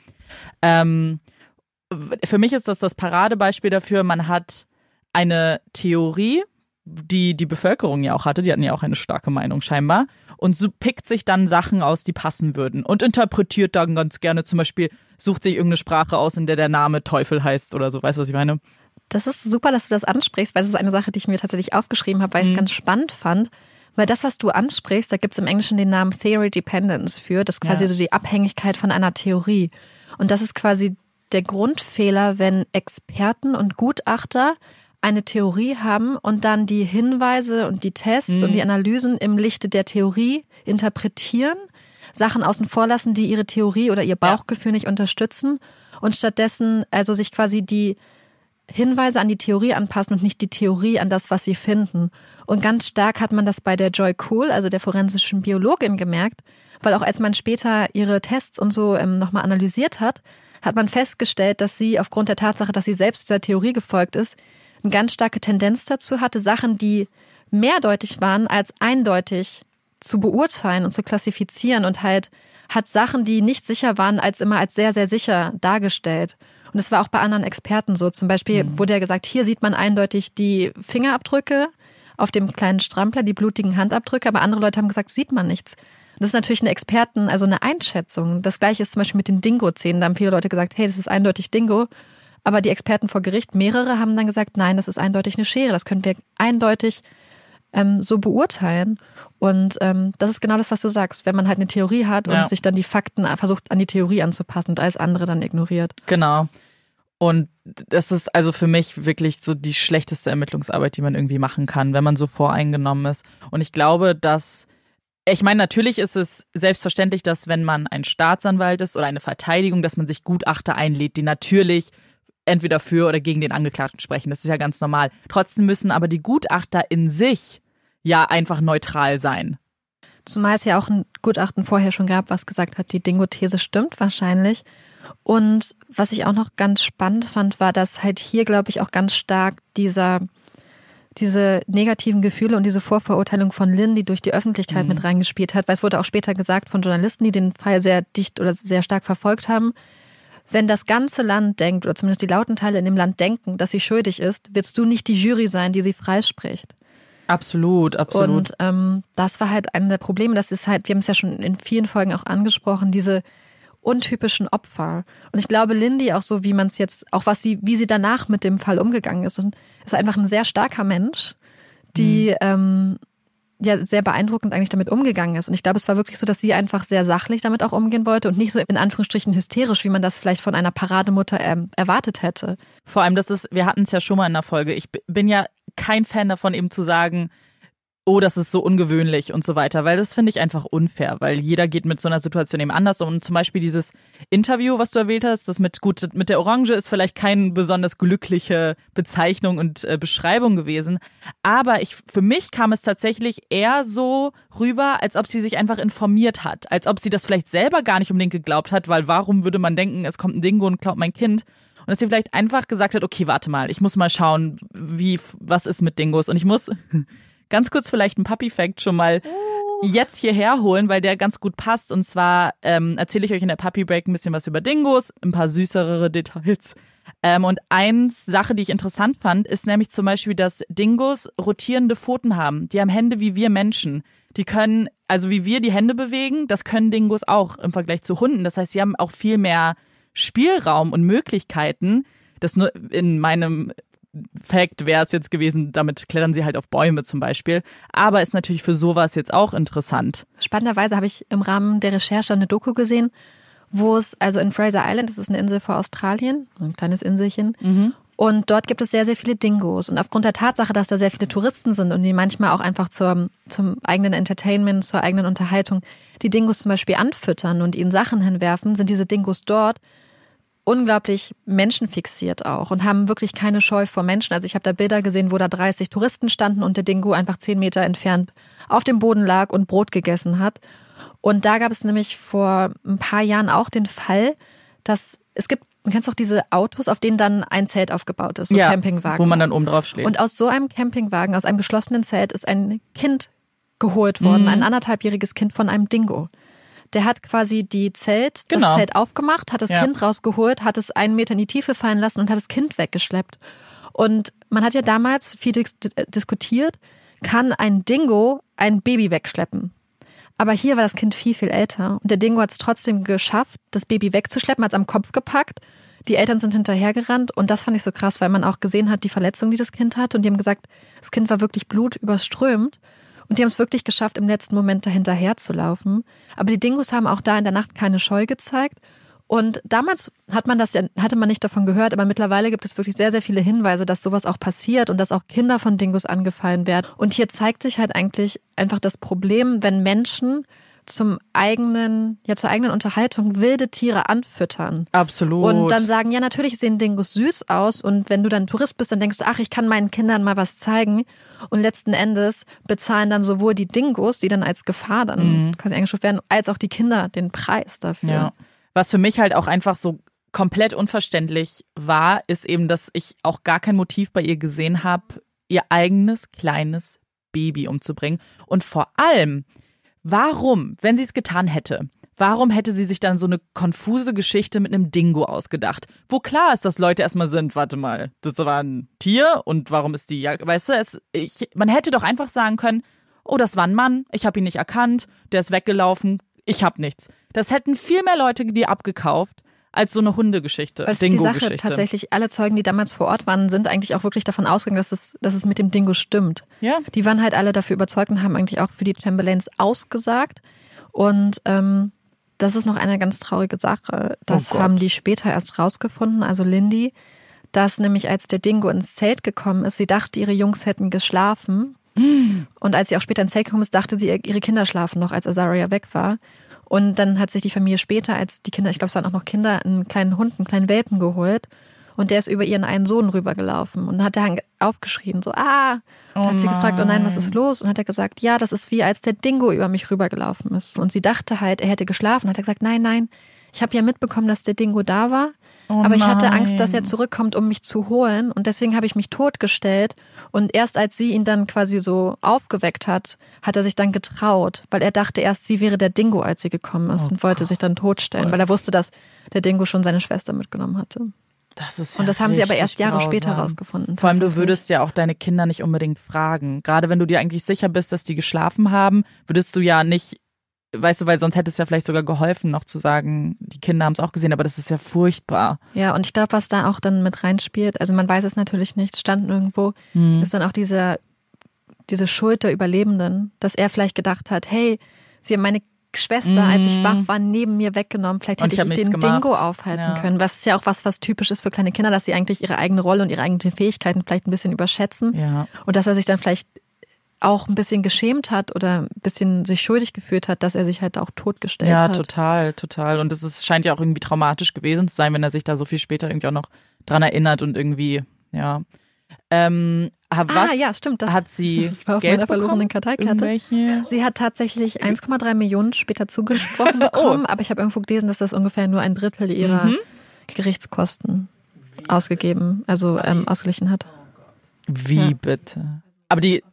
Ähm, für mich ist das das Paradebeispiel dafür, man hat eine Theorie, die die Bevölkerung ja auch hatte, die hatten ja auch eine starke Meinung scheinbar, und so pickt sich dann Sachen aus, die passen würden und interpretiert dann ganz gerne zum Beispiel, sucht sich irgendeine Sprache aus, in der der Name Teufel heißt oder so, weißt du, was ich meine? Das ist super, dass du das ansprichst, weil es ist eine Sache, die ich mir tatsächlich aufgeschrieben habe, weil ich es mhm. ganz spannend fand. Weil das, was du ansprichst, da gibt es im Englischen den Namen Theory Dependence für. Das ist quasi ja. so die Abhängigkeit von einer Theorie. Und das ist quasi der Grundfehler, wenn Experten und Gutachter eine Theorie haben und dann die Hinweise und die Tests mhm. und die Analysen im Lichte der Theorie interpretieren, Sachen außen vor lassen, die ihre Theorie oder ihr Bauchgefühl ja. nicht unterstützen und stattdessen also sich quasi die Hinweise an die Theorie anpassen und nicht die Theorie an das, was sie finden. Und ganz stark hat man das bei der Joy Cool, also der forensischen Biologin, gemerkt, weil auch als man später ihre Tests und so ähm, nochmal analysiert hat, hat man festgestellt, dass sie aufgrund der Tatsache, dass sie selbst dieser Theorie gefolgt ist, eine ganz starke Tendenz dazu hatte, Sachen, die mehrdeutig waren, als eindeutig zu beurteilen und zu klassifizieren und halt hat Sachen, die nicht sicher waren, als immer als sehr, sehr sicher dargestellt. Und es war auch bei anderen Experten so. Zum Beispiel mhm. wurde ja gesagt, hier sieht man eindeutig die Fingerabdrücke auf dem kleinen Strampler, die blutigen Handabdrücke, aber andere Leute haben gesagt, sieht man nichts. Das ist natürlich eine Experten, also eine Einschätzung. Das gleiche ist zum Beispiel mit den Dingo-Zähnen. Da haben viele Leute gesagt, hey, das ist eindeutig Dingo. Aber die Experten vor Gericht, mehrere, haben dann gesagt, nein, das ist eindeutig eine Schere. Das können wir eindeutig ähm, so beurteilen. Und ähm, das ist genau das, was du sagst. Wenn man halt eine Theorie hat und ja. sich dann die Fakten versucht an die Theorie anzupassen und alles andere dann ignoriert. Genau. Und das ist also für mich wirklich so die schlechteste Ermittlungsarbeit, die man irgendwie machen kann, wenn man so voreingenommen ist. Und ich glaube, dass ich meine, natürlich ist es selbstverständlich, dass wenn man ein Staatsanwalt ist oder eine Verteidigung, dass man sich Gutachter einlädt, die natürlich entweder für oder gegen den Angeklagten sprechen. Das ist ja ganz normal. Trotzdem müssen aber die Gutachter in sich ja einfach neutral sein. Zumal es ja auch ein Gutachten vorher schon gab, was gesagt hat, die Dingo-These stimmt wahrscheinlich. Und was ich auch noch ganz spannend fand, war, dass halt hier, glaube ich, auch ganz stark dieser, diese negativen Gefühle und diese Vorverurteilung von Lynn, die durch die Öffentlichkeit mhm. mit reingespielt hat, weil es wurde auch später gesagt von Journalisten, die den Fall sehr dicht oder sehr stark verfolgt haben, wenn das ganze Land denkt, oder zumindest die lauten Teile in dem Land denken, dass sie schuldig ist, wirst du nicht die Jury sein, die sie freispricht. Absolut, absolut. Und ähm, das war halt einer der Probleme. Das ist halt, wir haben es ja schon in vielen Folgen auch angesprochen, diese untypischen Opfer. Und ich glaube, Lindy auch so, wie man es jetzt, auch was sie, wie sie danach mit dem Fall umgegangen ist, und ist einfach ein sehr starker Mensch, die mhm. ähm, ja sehr beeindruckend eigentlich damit umgegangen ist. Und ich glaube, es war wirklich so, dass sie einfach sehr sachlich damit auch umgehen wollte und nicht so in Anführungsstrichen hysterisch, wie man das vielleicht von einer Parademutter ähm, erwartet hätte. Vor allem, das ist, wir hatten es ja schon mal in der Folge. Ich bin ja kein Fan davon, eben zu sagen, oh, das ist so ungewöhnlich und so weiter, weil das finde ich einfach unfair, weil jeder geht mit so einer Situation eben anders um. Und zum Beispiel dieses Interview, was du erwähnt hast, das mit gut mit der Orange ist vielleicht keine besonders glückliche Bezeichnung und äh, Beschreibung gewesen, aber ich für mich kam es tatsächlich eher so rüber, als ob sie sich einfach informiert hat, als ob sie das vielleicht selber gar nicht unbedingt geglaubt hat, weil warum würde man denken, es kommt ein Dingo und klaut mein Kind? Und dass sie vielleicht einfach gesagt hat, okay, warte mal, ich muss mal schauen, wie was ist mit Dingos und ich muss Ganz kurz vielleicht ein Puppy-Fact schon mal. jetzt hierher holen, weil der ganz gut passt. Und zwar ähm, erzähle ich euch in der Puppy Break ein bisschen was über Dingos, ein paar süßere Details. Ähm, und eins Sache, die ich interessant fand, ist nämlich zum Beispiel, dass Dingos rotierende Pfoten haben. Die haben Hände wie wir Menschen. Die können, also wie wir die Hände bewegen, das können Dingos auch im Vergleich zu Hunden. Das heißt, sie haben auch viel mehr Spielraum und Möglichkeiten. Das nur in meinem Fact wäre es jetzt gewesen, damit klettern sie halt auf Bäume zum Beispiel. Aber ist natürlich für sowas jetzt auch interessant. Spannenderweise habe ich im Rahmen der Recherche eine Doku gesehen, wo es, also in Fraser Island, das ist eine Insel vor Australien, ein kleines Inselchen. Mhm. Und dort gibt es sehr, sehr viele Dingos. Und aufgrund der Tatsache, dass da sehr viele Touristen sind und die manchmal auch einfach zur, zum eigenen Entertainment, zur eigenen Unterhaltung die Dingos zum Beispiel anfüttern und ihnen Sachen hinwerfen, sind diese Dingos dort unglaublich menschenfixiert auch und haben wirklich keine Scheu vor Menschen. Also ich habe da Bilder gesehen, wo da 30 Touristen standen und der Dingo einfach 10 Meter entfernt auf dem Boden lag und Brot gegessen hat. Und da gab es nämlich vor ein paar Jahren auch den Fall, dass es gibt, du kennst doch diese Autos, auf denen dann ein Zelt aufgebaut ist, so ja, Campingwagen. Wo man dann oben drauf schläft. Und aus so einem Campingwagen, aus einem geschlossenen Zelt, ist ein Kind geholt worden, Mhm. ein anderthalbjähriges Kind von einem Dingo. Der hat quasi die Zelt, Genau. das Zelt aufgemacht, hat das Ja. Kind rausgeholt, hat es einen Meter in die Tiefe fallen lassen und hat das Kind weggeschleppt. Und man hat ja damals viel äh, diskutiert, kann ein Dingo ein Baby wegschleppen? Aber hier war das Kind viel, viel älter. Und der Dingo hat es trotzdem geschafft, das Baby wegzuschleppen, hat es am Kopf gepackt. Die Eltern sind hinterhergerannt und das fand ich so krass, weil man auch gesehen hat, die Verletzung, die das Kind hat. Und die haben gesagt, das Kind war wirklich blutüberströmt. Und die haben es wirklich geschafft, im letzten Moment dahinterher zu laufen. Aber die Dingos haben auch da in der Nacht keine Scheu gezeigt. Und damals hat man das hatte man nicht davon gehört, aber mittlerweile gibt es wirklich sehr, sehr viele Hinweise, dass sowas auch passiert und dass auch Kinder von Dingos angefallen werden. Und hier zeigt sich halt eigentlich einfach das Problem, wenn Menschen zum eigenen, ja, zur eigenen Unterhaltung wilde Tiere anfüttern. Absolut. Und dann sagen, ja, natürlich sehen Dingos süß aus. Und wenn du dann Tourist bist, dann denkst du, ach, ich kann meinen Kindern mal was zeigen. Und letzten Endes bezahlen dann sowohl die Dingos, die dann als Gefahr dann quasi eingestuft werden, als auch die Kinder den Preis dafür. Ja. Was für mich halt auch einfach so komplett unverständlich war, ist eben, dass ich auch gar kein Motiv bei ihr gesehen habe, ihr eigenes kleines Baby umzubringen. Und vor allem, warum, wenn sie es getan hätte, warum hätte sie sich dann so eine konfuse Geschichte mit einem Dingo ausgedacht? Wo klar ist, dass Leute erstmal sind, warte mal, das war ein Tier und warum ist die, weißt du, es, ich, man hätte doch einfach sagen können, oh, das war ein Mann, ich habe ihn nicht erkannt, der ist weggelaufen, ich habe nichts. Das hätten viel mehr Leute die abgekauft als so eine Hundegeschichte, es ist die Sache tatsächlich, alle Zeugen, die damals vor Ort waren, sind eigentlich auch wirklich davon ausgegangen, dass es, dass es mit dem Dingo stimmt. Ja. Die waren halt alle dafür überzeugt und haben eigentlich auch für die Chamberlains ausgesagt. Und ähm, das ist noch eine ganz traurige Sache. Das Oh haben die später erst rausgefunden, also Lindy, dass nämlich als der Dingo ins Zelt gekommen ist, sie dachte, ihre Jungs hätten geschlafen. Und als sie auch später ins Zelt gekommen ist, dachte sie, ihre Kinder schlafen noch, als Azaria weg war. Und dann hat sich die Familie später, als die Kinder, ich glaube, es waren auch noch Kinder, einen kleinen Hund, einen kleinen Welpen geholt. Und der ist über ihren einen Sohn rübergelaufen. Und dann hat er aufgeschrien, so, ah. Und Oh hat sie gefragt, oh nein, was nein. ist los? Und hat er gesagt, ja, das ist wie als der Dingo über mich rübergelaufen ist. Und sie dachte halt, er hätte geschlafen. Hat er gesagt, nein, nein, ich habe ja mitbekommen, dass der Dingo da war. Oh aber ich hatte. Angst, dass er zurückkommt, um mich zu holen. Und deswegen habe ich mich totgestellt. Und erst als sie ihn dann quasi so aufgeweckt hat, hat er sich dann getraut, weil er dachte erst, sie wäre der Dingo, als sie gekommen ist Oh und wollte sich dann totstellen, weil er wusste, dass der Dingo schon seine Schwester mitgenommen hatte. Das ist Und ja das haben sie aber erst Jahre später grausam. rausgefunden. Vor allem, du würdest ja auch deine Kinder nicht unbedingt fragen. Gerade wenn du dir eigentlich sicher bist, dass die geschlafen haben, würdest du ja nicht, weißt du, weil sonst hätte es ja vielleicht sogar geholfen, noch zu sagen, die Kinder haben es auch gesehen, aber das ist ja furchtbar. Ja, und ich glaube, was da auch dann mit reinspielt, also man weiß es natürlich nicht, stand nirgendwo, Hm. ist dann auch diese, diese Schuld der Überlebenden, dass er vielleicht gedacht hat, hey, sie haben meine Schwester, als ich wach war, neben mir weggenommen. Vielleicht hätte ich ich, den gemacht. Dingo aufhalten Ja. können. Was ist ja auch was, was typisch ist für kleine Kinder, dass sie eigentlich ihre eigene Rolle und ihre eigenen Fähigkeiten vielleicht ein bisschen überschätzen. Ja. Und dass er sich dann vielleicht auch ein bisschen geschämt hat oder ein bisschen sich schuldig gefühlt hat, dass er sich halt auch totgestellt Ja, hat. total, total. Und es ist, scheint ja auch irgendwie traumatisch gewesen zu sein, wenn er sich da so viel später irgendwie auch noch dran erinnert und irgendwie, ja. Ähm, was Ah, ja, stimmt, das- hat sie das war auf Geld meiner verlorenen? Karteikarte. Sie hat tatsächlich 1,3 Millionen später zugesprochen bekommen, aber ich habe irgendwo gelesen, dass das ungefähr nur ein Drittel ihrer Mhm. Gerichtskosten ausgegeben, also ähm, ausgeglichen hat. Wie Ja. bitte? Aber die,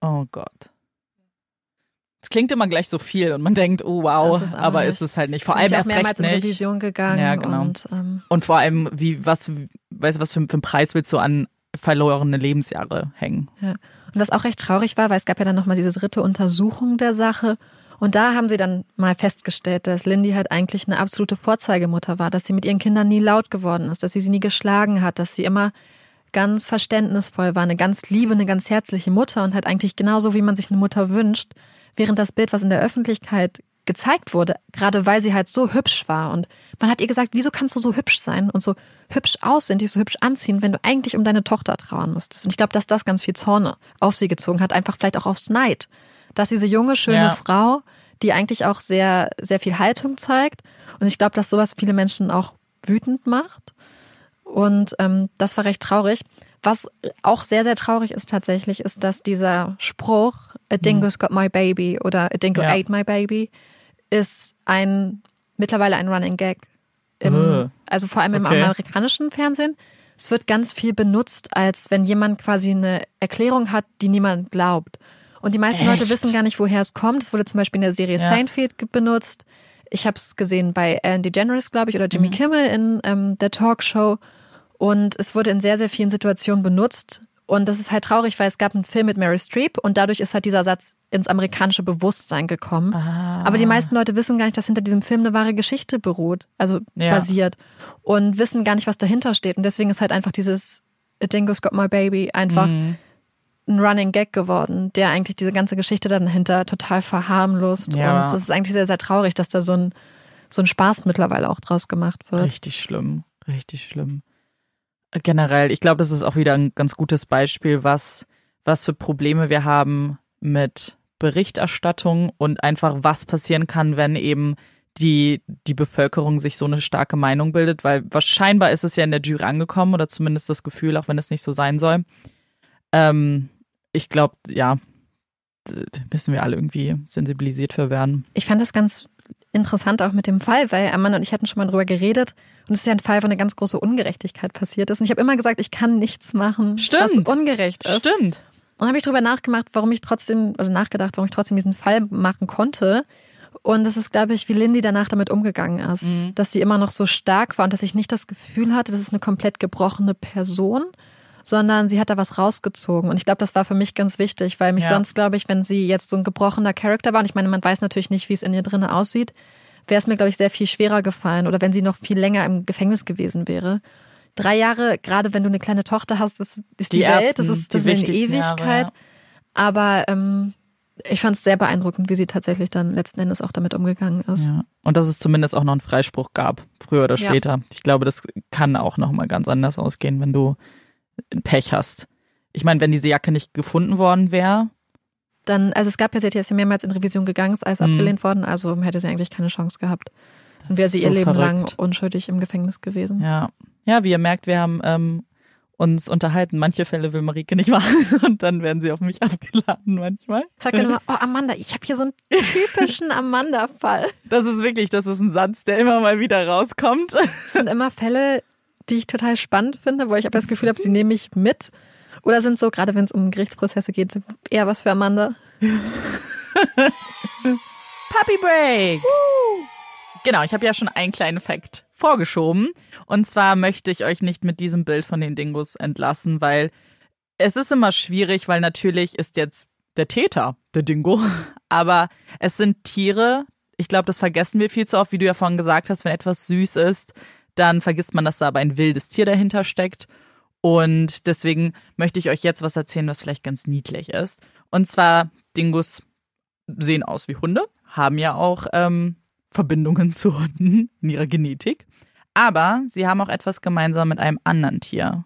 oh Gott. es klingt immer gleich so viel und man denkt, oh wow, ist aber nicht. ist es halt nicht. Vor allem erst mehrmals recht in nicht. Revision gegangen Ja, genau. und ähm, Und vor allem, wie, was, weißt du, was für, für einen Preis willst du an verlorene Lebensjahre hängen? Ja. Und was auch recht traurig war, weil es gab ja dann nochmal diese dritte Untersuchung der Sache. Und da haben sie dann mal festgestellt, dass Lindy halt eigentlich eine absolute Vorzeigemutter war, dass sie mit ihren Kindern nie laut geworden ist, dass sie sie nie geschlagen hat, dass sie immer ganz verständnisvoll war, eine ganz liebe, eine ganz herzliche Mutter und halt eigentlich genauso, wie man sich eine Mutter wünscht. Während das Bild, was in der Öffentlichkeit gezeigt wurde, gerade weil sie halt so hübsch war. Und man hat ihr gesagt, wieso kannst du so hübsch sein und so hübsch aussehen, dich so hübsch anziehen, wenn du eigentlich um deine Tochter trauern musstest. Und ich glaube, dass das ganz viel Zorn auf sie gezogen hat, einfach vielleicht auch aufs Neid. Dass diese junge, schöne Ja. Frau, die eigentlich auch sehr, sehr viel Haltung zeigt. Und ich glaube, dass sowas viele Menschen auch wütend macht. Und ähm, das war recht traurig. Was auch sehr, sehr traurig ist tatsächlich, ist, dass dieser Spruch, a dingo's got my baby oder a dingo Ja. ate my baby, ist ein mittlerweile ein Running Gag. Im, Äh. Also vor allem im Okay. amerikanischen Fernsehen. Es wird ganz viel benutzt, als wenn jemand quasi eine Erklärung hat, die niemand glaubt. Und die meisten Leute Echt? wissen gar nicht, woher es kommt. Es wurde zum Beispiel in der Serie Ja. Seinfeld benutzt. Ich habe es gesehen bei Ellen DeGeneres, glaube ich, oder Jimmy Kimmel in ähm, der Talkshow. Und es wurde in sehr, sehr vielen Situationen benutzt. Und das ist halt traurig, weil es gab einen Film mit Mary Streep und dadurch ist halt dieser Satz ins amerikanische Bewusstsein gekommen. Aber die meisten Leute wissen gar nicht, dass hinter diesem Film eine wahre Geschichte beruht, also Ja. basiert. Und wissen gar nicht, was dahinter steht. Und deswegen ist halt einfach dieses A Dingo's Got My Baby einfach Mhm. Ein Running Gag geworden, der eigentlich diese ganze Geschichte dann dahinter total verharmlost. Ja. Und das ist eigentlich sehr, sehr traurig, dass da so ein, so ein Spaß mittlerweile auch draus gemacht wird. Richtig schlimm, richtig schlimm. Generell, ich glaube, das ist auch wieder ein ganz gutes Beispiel, was, was für Probleme wir haben mit Berichterstattung und einfach was passieren kann, wenn eben die, die Bevölkerung sich so eine starke Meinung bildet, weil wahrscheinlich ist es ja in der Jury angekommen oder zumindest das Gefühl, auch wenn es nicht so sein soll. Ähm, ich glaube, ja, müssen wir alle irgendwie sensibilisiert für werden. Ich fand das ganz interessant auch mit dem Fall, weil Amanda und ich hatten schon mal drüber geredet. Und es ist ja ein Fall, wo eine ganz große Ungerechtigkeit passiert ist. Und ich habe immer gesagt, ich kann nichts machen, Stimmt. was ungerecht ist. Stimmt. Und dann habe ich drüber nachgemacht, warum ich trotzdem, oder nachgedacht, warum ich trotzdem diesen Fall machen konnte. Und das ist, glaube ich, wie Lindy danach damit umgegangen ist. Mhm. Dass sie immer noch so stark war und dass ich nicht das Gefühl hatte, das ist eine komplett gebrochene Person, sondern sie hat da was rausgezogen. Und ich glaube, das war für mich ganz wichtig, weil mich Ja. sonst, glaube ich, wenn sie jetzt so ein gebrochener Charakter war, und ich meine, man weiß natürlich nicht, wie es in ihr drinnen aussieht, wäre es mir, glaube ich, sehr viel schwerer gefallen. Oder wenn sie noch viel länger im Gefängnis gewesen wäre. Drei Jahre, gerade wenn du eine kleine Tochter hast, das ist die, Die Welt, das ersten, ist, das die ist eine Ewigkeit. Jahre, ja. Aber ähm, ich fand es sehr beeindruckend, wie sie tatsächlich dann letzten Endes auch damit umgegangen ist. Ja. Und dass es zumindest auch noch einen Freispruch gab, früher oder Ja. später. Ich glaube, das kann auch noch mal ganz anders ausgehen, wenn du Pech hast. Ich meine, wenn diese Jacke nicht gefunden worden wäre, Dann, also es gab ja, sie ja mehrmals in Revision gegangen, ist alles Mhm. abgelehnt worden, also hätte sie eigentlich keine Chance gehabt. Dann wäre sie so ihr Leben lang verrückt. unschuldig im Gefängnis gewesen. ja. Ja, wie ihr merkt, wir haben ähm, uns unterhalten. Manche Fälle will Marike nicht machen und dann werden sie auf mich abgeladen manchmal. Sag dann immer, oh Amanda, ich habe hier so einen typischen Amanda-Fall. Das ist wirklich, das ist ein Satz, der immer mal wieder rauskommt. Das sind immer Fälle, die ich total spannend finde, wo ich aber das Gefühl habe, sie nehmen mich mit. Oder sind so, gerade wenn es um Gerichtsprozesse geht, eher was für Amanda. Puppy Break! Genau, ich habe ja schon einen kleinen Fact vorgeschoben. Und zwar möchte ich euch nicht mit diesem Bild von den Dingos entlassen, weil es ist immer schwierig, weil natürlich ist jetzt der Täter der Dingo. Aber es sind Tiere. Ich glaube, das vergessen wir viel zu oft, wie du ja vorhin gesagt hast, wenn etwas süß ist, dann vergisst man, dass da aber ein wildes Tier dahinter steckt. Und deswegen möchte ich euch jetzt was erzählen, was vielleicht ganz niedlich ist. Und zwar, Dingos sehen aus wie Hunde, haben ja auch ähm, Verbindungen zu Hunden in ihrer Genetik. Aber sie haben auch etwas gemeinsam mit einem anderen Tier.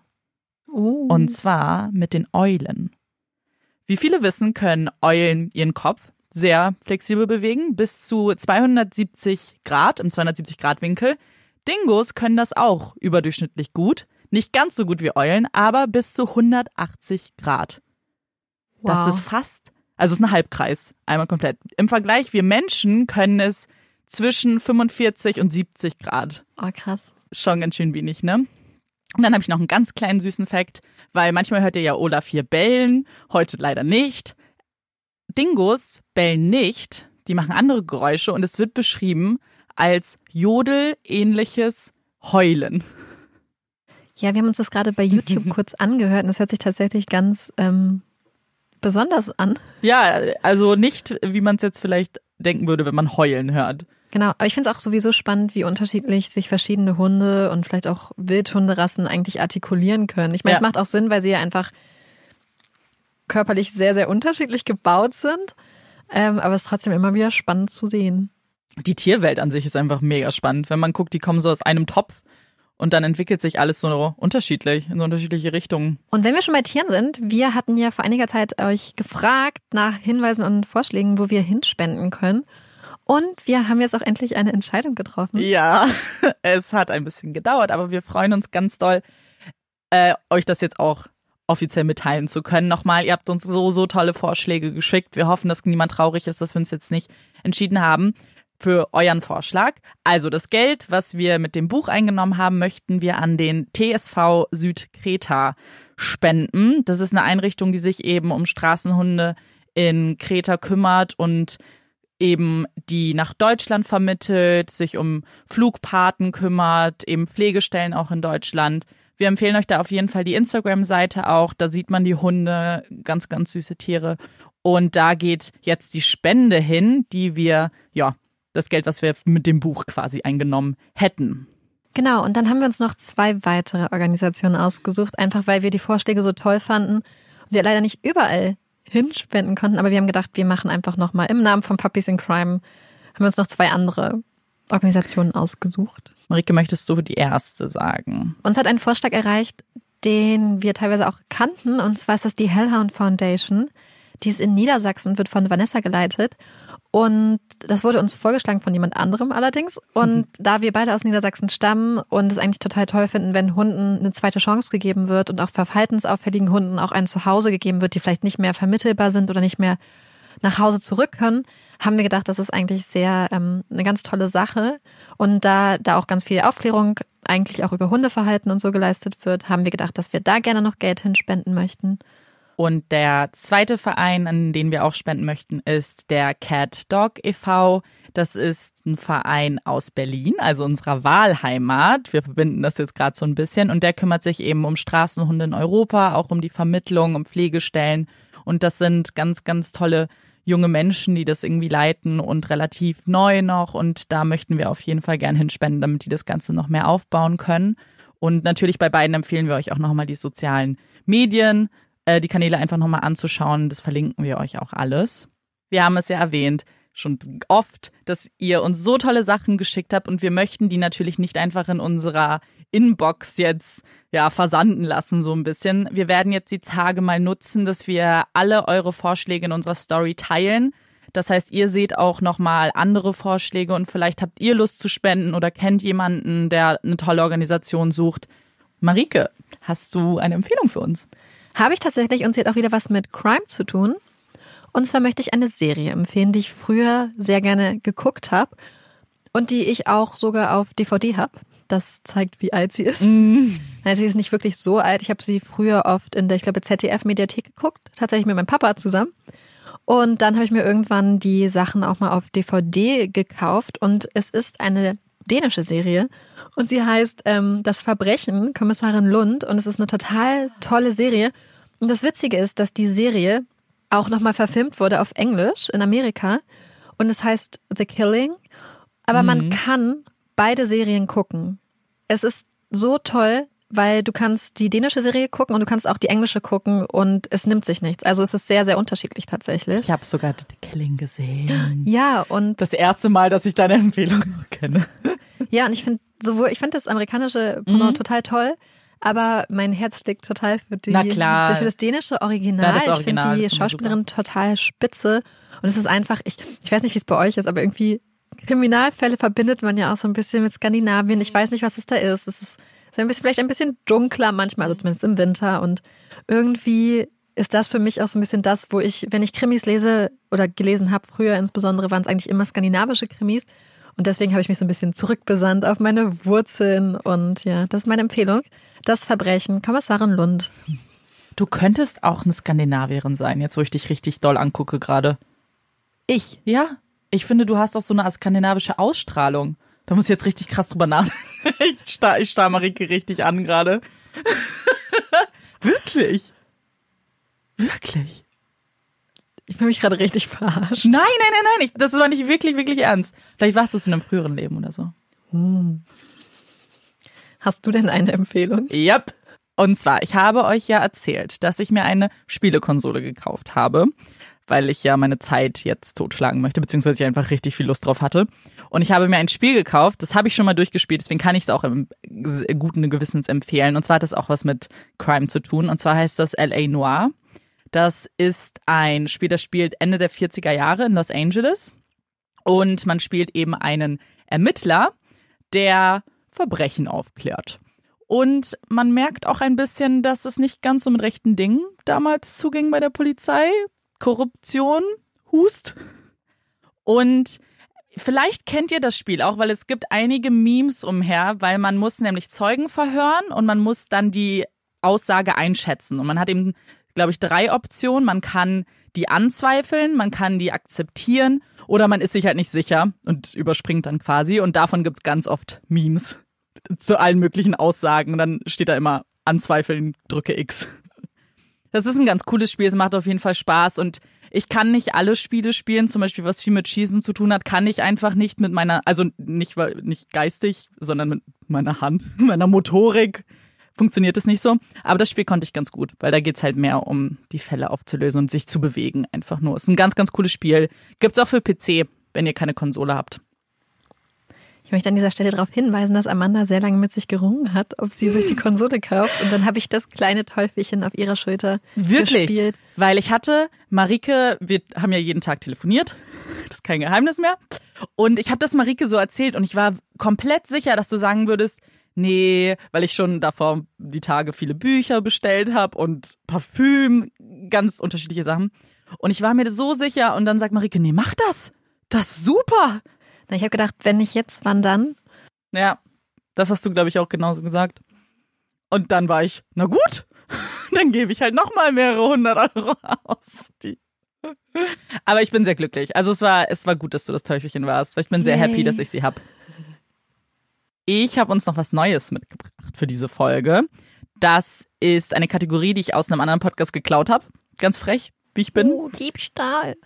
Oh. Und zwar mit den Eulen. Wie viele wissen, können Eulen ihren Kopf sehr flexibel bewegen, bis zu 270 Grad, im 270 Grad Winkel. Dingos können das auch überdurchschnittlich gut. Nicht ganz so gut wie Eulen, aber bis zu 180 Grad. wow. Das ist fast, also es ist ein Halbkreis, einmal komplett. Im Vergleich, wir Menschen können es zwischen 45 und 70 Grad. oh, krass. Schon ganz schön wenig, ne? Und dann habe ich noch einen ganz kleinen süßen Fakt, weil manchmal hört ihr ja Olaf hier bellen, heute leider nicht. Dingos bellen nicht, die machen andere Geräusche und es wird beschrieben als Jodel-ähnliches Heulen. Ja, wir haben uns das gerade bei YouTube kurz angehört und es hört sich tatsächlich ganz ähm, besonders an. Ja, also nicht, wie man es jetzt vielleicht denken würde, wenn man heulen hört. Genau, aber ich finde es auch sowieso spannend, wie unterschiedlich sich verschiedene Hunde und vielleicht auch Wildhunderassen eigentlich artikulieren können. Ich meine, es Ja. macht auch Sinn, weil sie ja einfach körperlich sehr, sehr unterschiedlich gebaut sind. Ähm, aber es ist trotzdem immer wieder spannend zu sehen. Die Tierwelt an sich ist einfach mega spannend. Wenn man guckt, die kommen so aus einem Topf und dann entwickelt sich alles so unterschiedlich, in so unterschiedliche Richtungen. Und wenn wir schon bei Tieren sind, wir hatten ja vor einiger Zeit euch gefragt nach Hinweisen und Vorschlägen, wo wir hinspenden können. Und wir haben jetzt auch endlich eine Entscheidung getroffen. Ja, es hat ein bisschen gedauert, aber wir freuen uns ganz doll, äh, euch das jetzt auch offiziell mitteilen zu können. Nochmal, ihr habt uns so, so tolle Vorschläge geschickt. Wir hoffen, dass niemand traurig ist, dass wir uns jetzt nicht entschieden haben für euren Vorschlag. Also das Geld, was wir mit dem Buch eingenommen haben, möchten wir an den TSV Südkreta spenden. Das ist eine Einrichtung, die sich eben um Straßenhunde in Kreta kümmert und eben die nach Deutschland vermittelt, sich um Flugpaten kümmert, eben Pflegestellen auch in Deutschland. Wir empfehlen euch da auf jeden Fall die Instagram-Seite auch. Da sieht man die Hunde, ganz, ganz süße Tiere. Und da geht jetzt die Spende hin, die wir, ja, das Geld, was wir mit dem Buch quasi eingenommen hätten. Genau, und dann haben wir uns noch zwei weitere Organisationen ausgesucht, einfach weil wir die Vorschläge so toll fanden und wir leider nicht überall hinspenden konnten, aber wir haben gedacht, wir machen einfach nochmal im Namen von Puppies in Crime, haben wir uns noch zwei andere Organisationen ausgesucht. Marike, möchtest du die erste sagen? Uns hat ein Vorschlag erreicht, den wir teilweise auch kannten, und zwar ist das die Hellhound Foundation. Die ist in Niedersachsen und wird von Vanessa geleitet. Und das wurde uns vorgeschlagen von jemand anderem allerdings. Und da wir beide aus Niedersachsen stammen und es eigentlich total toll finden, wenn Hunden eine zweite Chance gegeben wird und auch verhaltensauffälligen Hunden auch ein Zuhause gegeben wird, die vielleicht nicht mehr vermittelbar sind oder nicht mehr nach Hause zurück können, haben wir gedacht, das ist eigentlich sehr ähm, eine ganz tolle Sache. Und da, da auch ganz viel Aufklärung eigentlich auch über Hundeverhalten und so geleistet wird, haben wir gedacht, dass wir da gerne noch Geld hinspenden möchten. Und der zweite Verein, an den wir auch spenden möchten, ist der Cat Dog e.V. Das ist ein Verein aus Berlin, also unserer Wahlheimat. Wir verbinden das jetzt gerade so ein bisschen. Und der kümmert sich eben um Straßenhunde in Europa, auch um die Vermittlung, um Pflegestellen. Und das sind ganz, ganz tolle junge Menschen, die das irgendwie leiten und relativ neu noch. Und da möchten wir auf jeden Fall gern hinspenden, damit die das Ganze noch mehr aufbauen können. Und natürlich bei beiden empfehlen wir euch auch nochmal die sozialen Medien, äh, die Kanäle einfach nochmal anzuschauen. Das verlinken wir euch auch alles. Wir haben es ja erwähnt, schon oft, dass ihr uns so tolle Sachen geschickt habt und wir möchten die natürlich nicht einfach in unserer Inbox jetzt ja versanden lassen so ein bisschen. Wir werden jetzt die Tage mal nutzen, dass wir alle eure Vorschläge in unserer Story teilen. Das heißt, ihr seht auch nochmal andere Vorschläge und vielleicht habt ihr Lust zu spenden oder kennt jemanden, der eine tolle Organisation sucht. Marike, hast du eine Empfehlung für uns? Habe ich tatsächlich und sie hat auch wieder was mit Crime zu tun. Und zwar möchte ich eine Serie empfehlen, die ich früher sehr gerne geguckt habe und die ich auch sogar auf DVD habe. Das zeigt, wie alt sie ist. Nein, sie ist nicht wirklich so alt. Ich habe sie früher oft in der, ich glaube, ZDF-Mediathek geguckt, tatsächlich mit meinem Papa zusammen. Und dann habe ich mir irgendwann die Sachen auch mal auf DVD gekauft. Und es ist eine dänische Serie. Und sie heißt ähm, Das Verbrechen, Kommissarin Lund. Und es ist eine total tolle Serie. Und das Witzige ist, dass die Serie auch nochmal verfilmt wurde auf Englisch in Amerika. Und es heißt The Killing. Aber man kann beide Serien gucken. Es ist so toll, weil du kannst die dänische Serie gucken und du kannst auch die englische gucken und es nimmt sich nichts. Also es ist sehr, sehr unterschiedlich tatsächlich. Ich habe sogar The Killing gesehen. Ja, und Das erste Mal, dass ich deine Empfehlung kenne. ja, und ich finde sowohl, ich finde das amerikanische Porno Mhm. total toll, aber mein Herz schlägt total für die Na klar. für das dänische Original. Ja, das ich Original finde die Schauspielerin total spitze und es ist einfach, ich, ich weiß nicht, wie es bei euch ist, aber irgendwie Kriminalfälle verbindet man ja auch so ein bisschen mit Skandinavien. Ich weiß nicht, was es da ist. Es ist, ist ein bisschen, vielleicht ein bisschen dunkler manchmal, also zumindest im Winter. Und irgendwie ist das für mich auch so ein bisschen das, wo ich, wenn ich Krimis lese oder gelesen habe, früher insbesondere, waren es eigentlich immer skandinavische Krimis. Und deswegen habe ich mich so ein bisschen zurückbesannt auf meine Wurzeln. Und ja, das ist meine Empfehlung. Das Verbrechen, Kommissarin Lund. Du könntest auch eine Skandinavierin sein, jetzt wo ich dich richtig doll angucke gerade. Ich. Ja, ich finde, du hast auch so eine skandinavische Ausstrahlung. Da muss ich jetzt richtig krass drüber nachdenken. ich starr, ich starr Marike richtig an gerade. Wirklich? Wirklich? Ich fühle mich gerade richtig verarscht. Nein, nein, nein, nein. Ich, das war nicht wirklich, wirklich ernst. Vielleicht warst du es in einem früheren Leben oder so. Hast du denn eine Empfehlung? Yep. Und zwar, ich habe euch ja erzählt, dass ich mir eine Spielekonsole gekauft habe, weil ich ja meine Zeit jetzt totschlagen möchte, beziehungsweise ich einfach richtig viel Lust drauf hatte. Und ich habe mir ein Spiel gekauft, das habe ich schon mal durchgespielt, deswegen kann ich es auch im guten Gewissens empfehlen. Und zwar hat das auch was mit Crime zu tun. Und zwar heißt das LA Noir. Das ist ein Spiel, das spielt Ende der 40er Jahre in Los Angeles. Und man spielt eben einen Ermittler, der Verbrechen aufklärt. Und man merkt auch ein bisschen, dass es nicht ganz so mit rechten Dingen damals zuging bei der Polizei. Korruption, Hust. Und vielleicht kennt ihr das Spiel auch, weil es gibt einige Memes umher, weil man muss nämlich Zeugen verhören und man muss dann die Aussage einschätzen. Und man hat eben, glaube ich, drei Optionen. Man kann die anzweifeln, man kann die akzeptieren oder man ist sich halt nicht sicher und überspringt dann quasi. Und davon gibt es ganz oft Memes zu allen möglichen Aussagen. Und dann steht da immer anzweifeln, drücke X. Das ist ein ganz cooles Spiel. Es macht auf jeden Fall Spaß und ich kann nicht alle Spiele spielen, zum Beispiel was viel mit Schießen zu tun hat, kann ich einfach nicht mit meiner, also nicht, nicht geistig, sondern mit meiner Hand, meiner Motorik funktioniert es nicht so. Aber das Spiel konnte ich ganz gut, weil da geht's halt mehr um die Fälle aufzulösen und sich zu bewegen einfach nur. Ist ein ganz, ganz cooles Spiel. Gibt's auch für PC, wenn ihr keine Konsole habt. Ich möchte an dieser Stelle darauf hinweisen, dass Amanda sehr lange mit sich gerungen hat, ob sie sich die Konsole kauft. Und dann habe ich das kleine Teufelchen auf ihrer Schulter Wirklich? gespielt. Weil ich hatte, Marike, wir haben ja jeden Tag telefoniert. Das ist kein Geheimnis mehr. Und ich habe das Marike so erzählt und ich war komplett sicher, dass du sagen würdest, nee, weil ich schon davor die Tage viele Bücher bestellt habe und Parfüm, ganz unterschiedliche Sachen. Und ich war mir so sicher und dann sagt Marike, nee, mach das. Das ist super. Na, Ich habe gedacht, wenn nicht jetzt, wann dann? Ja, das hast du, glaube ich, auch genauso gesagt. Und dann war ich, na gut, dann gebe ich halt nochmal mehrere hundert Euro aus. Aber ich bin sehr glücklich. Also es war, es war gut, dass du das Teufelchen warst. Ich bin sehr Yay. happy, dass ich sie hab. Ich habe uns noch was Neues mitgebracht für diese Folge. Das ist eine Kategorie, die ich aus einem anderen Podcast geklaut habe. Ganz frech, wie ich bin. Oh, Diebstahl.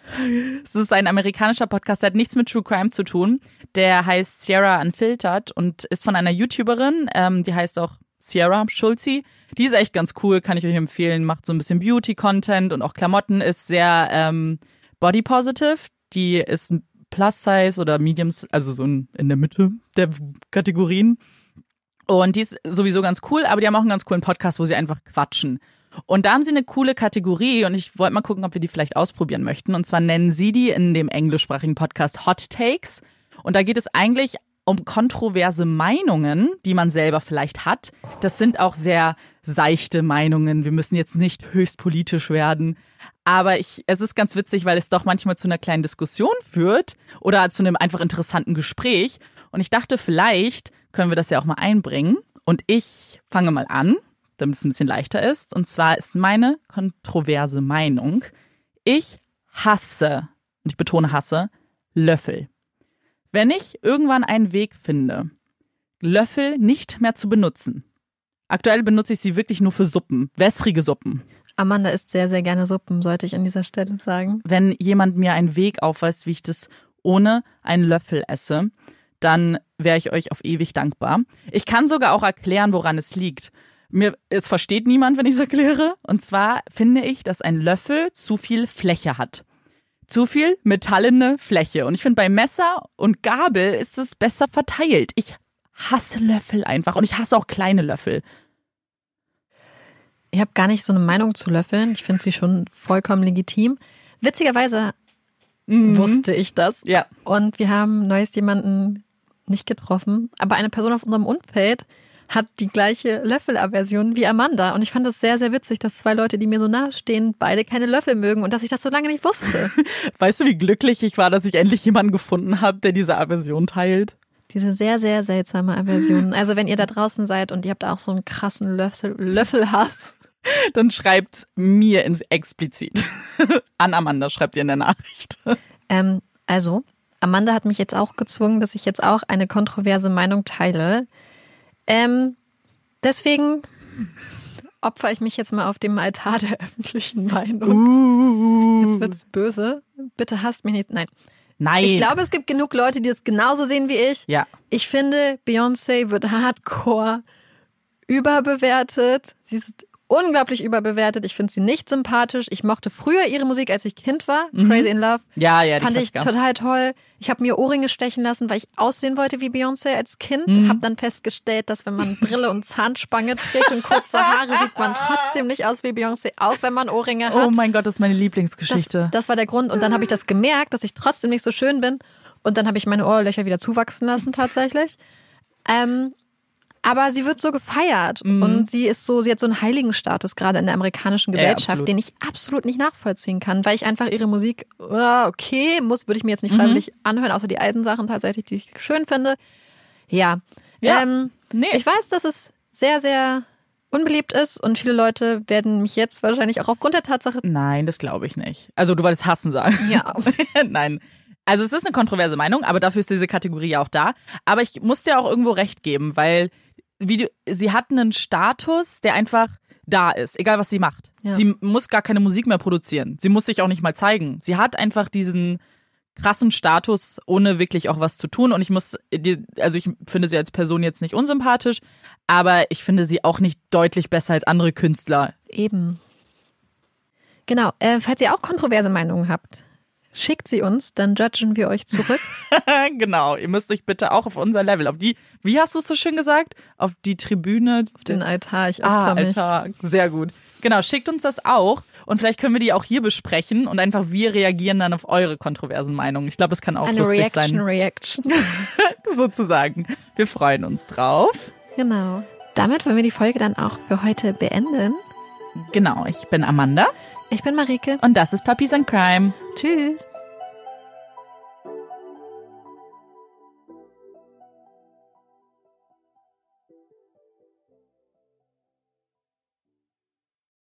Es ist ein amerikanischer Podcast, der hat nichts mit True Crime zu tun. Der heißt Sierra Unfiltered und ist von einer YouTuberin, ähm, die heißt auch Sierra Schulzi. Die ist echt ganz cool, kann ich euch empfehlen. Macht so ein bisschen Beauty-Content und auch Klamotten, ist sehr ähm, body positive. Die ist ein Plus-Size oder Mediums, also so in, in der Mitte der Kategorien. Und die ist sowieso ganz cool, aber die haben auch einen ganz coolen Podcast, wo sie einfach quatschen. Und da haben sie eine coole Kategorie und ich wollte mal gucken, ob wir die vielleicht ausprobieren möchten. Und zwar nennen sie die in dem englischsprachigen Podcast Hot Takes. Und da geht es eigentlich um kontroverse Meinungen, die man selber vielleicht hat. Das sind auch sehr seichte Meinungen. Wir müssen jetzt nicht höchst politisch werden. Aber ich, es ist ganz witzig, weil es doch manchmal zu einer kleinen Diskussion führt oder zu einem einfach interessanten Gespräch. Und ich dachte, vielleicht können wir das ja auch mal einbringen. Und ich fange mal an, damit es ein bisschen leichter ist. Und zwar ist meine kontroverse Meinung, ich hasse, und ich betone hasse, Löffel. Wenn ich irgendwann einen Weg finde, Löffel nicht mehr zu benutzen. Aktuell benutze ich sie wirklich nur für Suppen, wässrige Suppen. Amanda isst sehr, sehr gerne Suppen, sollte ich an dieser Stelle sagen. Wenn jemand mir einen Weg aufweist, wie ich das ohne einen Löffel esse, dann wäre ich euch auf ewig dankbar. Ich kann sogar auch erklären, woran es liegt. Mir, es versteht niemand, wenn ich es erkläre. Und zwar finde ich, dass ein Löffel zu viel Fläche hat. Zu viel metallene Fläche. Und ich finde, bei Messer und Gabel ist es besser verteilt. Ich hasse Löffel einfach. Und ich hasse auch kleine Löffel. Ich habe gar nicht so eine Meinung zu Löffeln. Ich finde sie schon vollkommen legitim. Witzigerweise Mhm. wusste ich das. Ja. Und wir haben neues jemanden nicht getroffen, aber eine Person auf unserem Umfeld hat die gleiche Löffelaversion wie Amanda. Und ich fand das sehr, sehr witzig, dass zwei Leute, die mir so nahe stehen, beide keine Löffel mögen und dass ich das so lange nicht wusste. Weißt du, wie glücklich ich war, dass ich endlich jemanden gefunden habe, der diese Aversion teilt? Diese sehr, sehr seltsame Aversion. Also wenn ihr da draußen seid und ihr habt auch so einen krassen Löffel, Löffelhass, Dann schreibt mir ins explizit. An Amanda schreibt ihr in der Nachricht. Ähm, also, Amanda hat mich jetzt auch gezwungen, dass ich jetzt auch eine kontroverse Meinung teile. Ähm, deswegen opfer ich mich jetzt mal auf dem Altar der öffentlichen Meinung. Jetzt wird's böse. Bitte hasst mich nicht. Nein. Nein. Ich glaube, es gibt genug Leute, die es genauso sehen wie ich. Ja. Ich finde, Beyoncé wird hardcore überbewertet. Sie ist unglaublich überbewertet. Ich finde sie nicht sympathisch. Ich mochte früher ihre Musik, als ich Kind war. Crazy in Love. Ja, ja, Fand ich total toll. Ich habe mir Ohrringe stechen lassen, weil ich aussehen wollte wie Beyoncé als Kind. Mhm. Habe dann festgestellt, dass wenn man Brille und Zahnspange trägt und kurze Haare, sieht man trotzdem nicht aus wie Beyoncé, auch wenn man Ohrringe hat. Oh mein Gott, das ist meine das, Lieblingsgeschichte. das war der Grund. Und dann habe ich das gemerkt, dass ich trotzdem nicht so schön bin. Und dann habe ich meine Ohrlöcher wieder zuwachsen lassen tatsächlich. Ähm, aber sie wird so gefeiert und sie ist so, sie hat so einen Heiligenstatus gerade in der amerikanischen Mhm. Ja, Gesellschaft, absolut. den ich absolut nicht nachvollziehen kann, weil ich einfach ihre Musik, äh, okay, muss, würde ich mir jetzt Mhm. nicht freiwillig anhören, außer die alten Sachen tatsächlich, die ich schön finde. Ja. Ja. Ähm, Nee. Ich weiß, dass es sehr, sehr unbeliebt ist und viele Leute werden mich jetzt wahrscheinlich auch aufgrund der Tatsache. Nein, das glaube ich nicht. Also du wolltest hassen sagen. Ja. Nein. Also es ist eine kontroverse Meinung, aber dafür ist diese Kategorie ja auch da. Aber ich muss dir auch irgendwo recht geben, weil du, sie hat einen Status, der einfach da ist, egal was sie macht. Ja. Sie muss gar keine Musik mehr produzieren. Sie muss sich auch nicht mal zeigen. Sie hat einfach diesen krassen Status, ohne wirklich auch was zu tun. Und ich muss, also ich finde sie als Person jetzt nicht unsympathisch, aber ich finde sie auch nicht deutlich besser als andere Künstler. Eben. Genau. Äh, falls ihr auch kontroverse Meinungen habt, schickt sie uns, dann judgen wir euch zurück. genau, ihr müsst euch bitte auch auf unser Level, auf die, wie hast du es so schön gesagt? Auf die Tribüne. Auf den Altar. Ich ah, mich. Alter, sehr gut. Genau, schickt uns das auch und vielleicht können wir die auch hier besprechen und einfach wir reagieren dann auf eure kontroversen Meinungen. Ich glaube, das kann auch Eine lustig Reaction, sein, Reaction. sozusagen. Wir freuen uns drauf. genau. Damit wollen wir die Folge dann auch für heute beenden. Genau, ich bin Amanda Ich bin Marike. und das ist Puppies and Crime. Tschüss.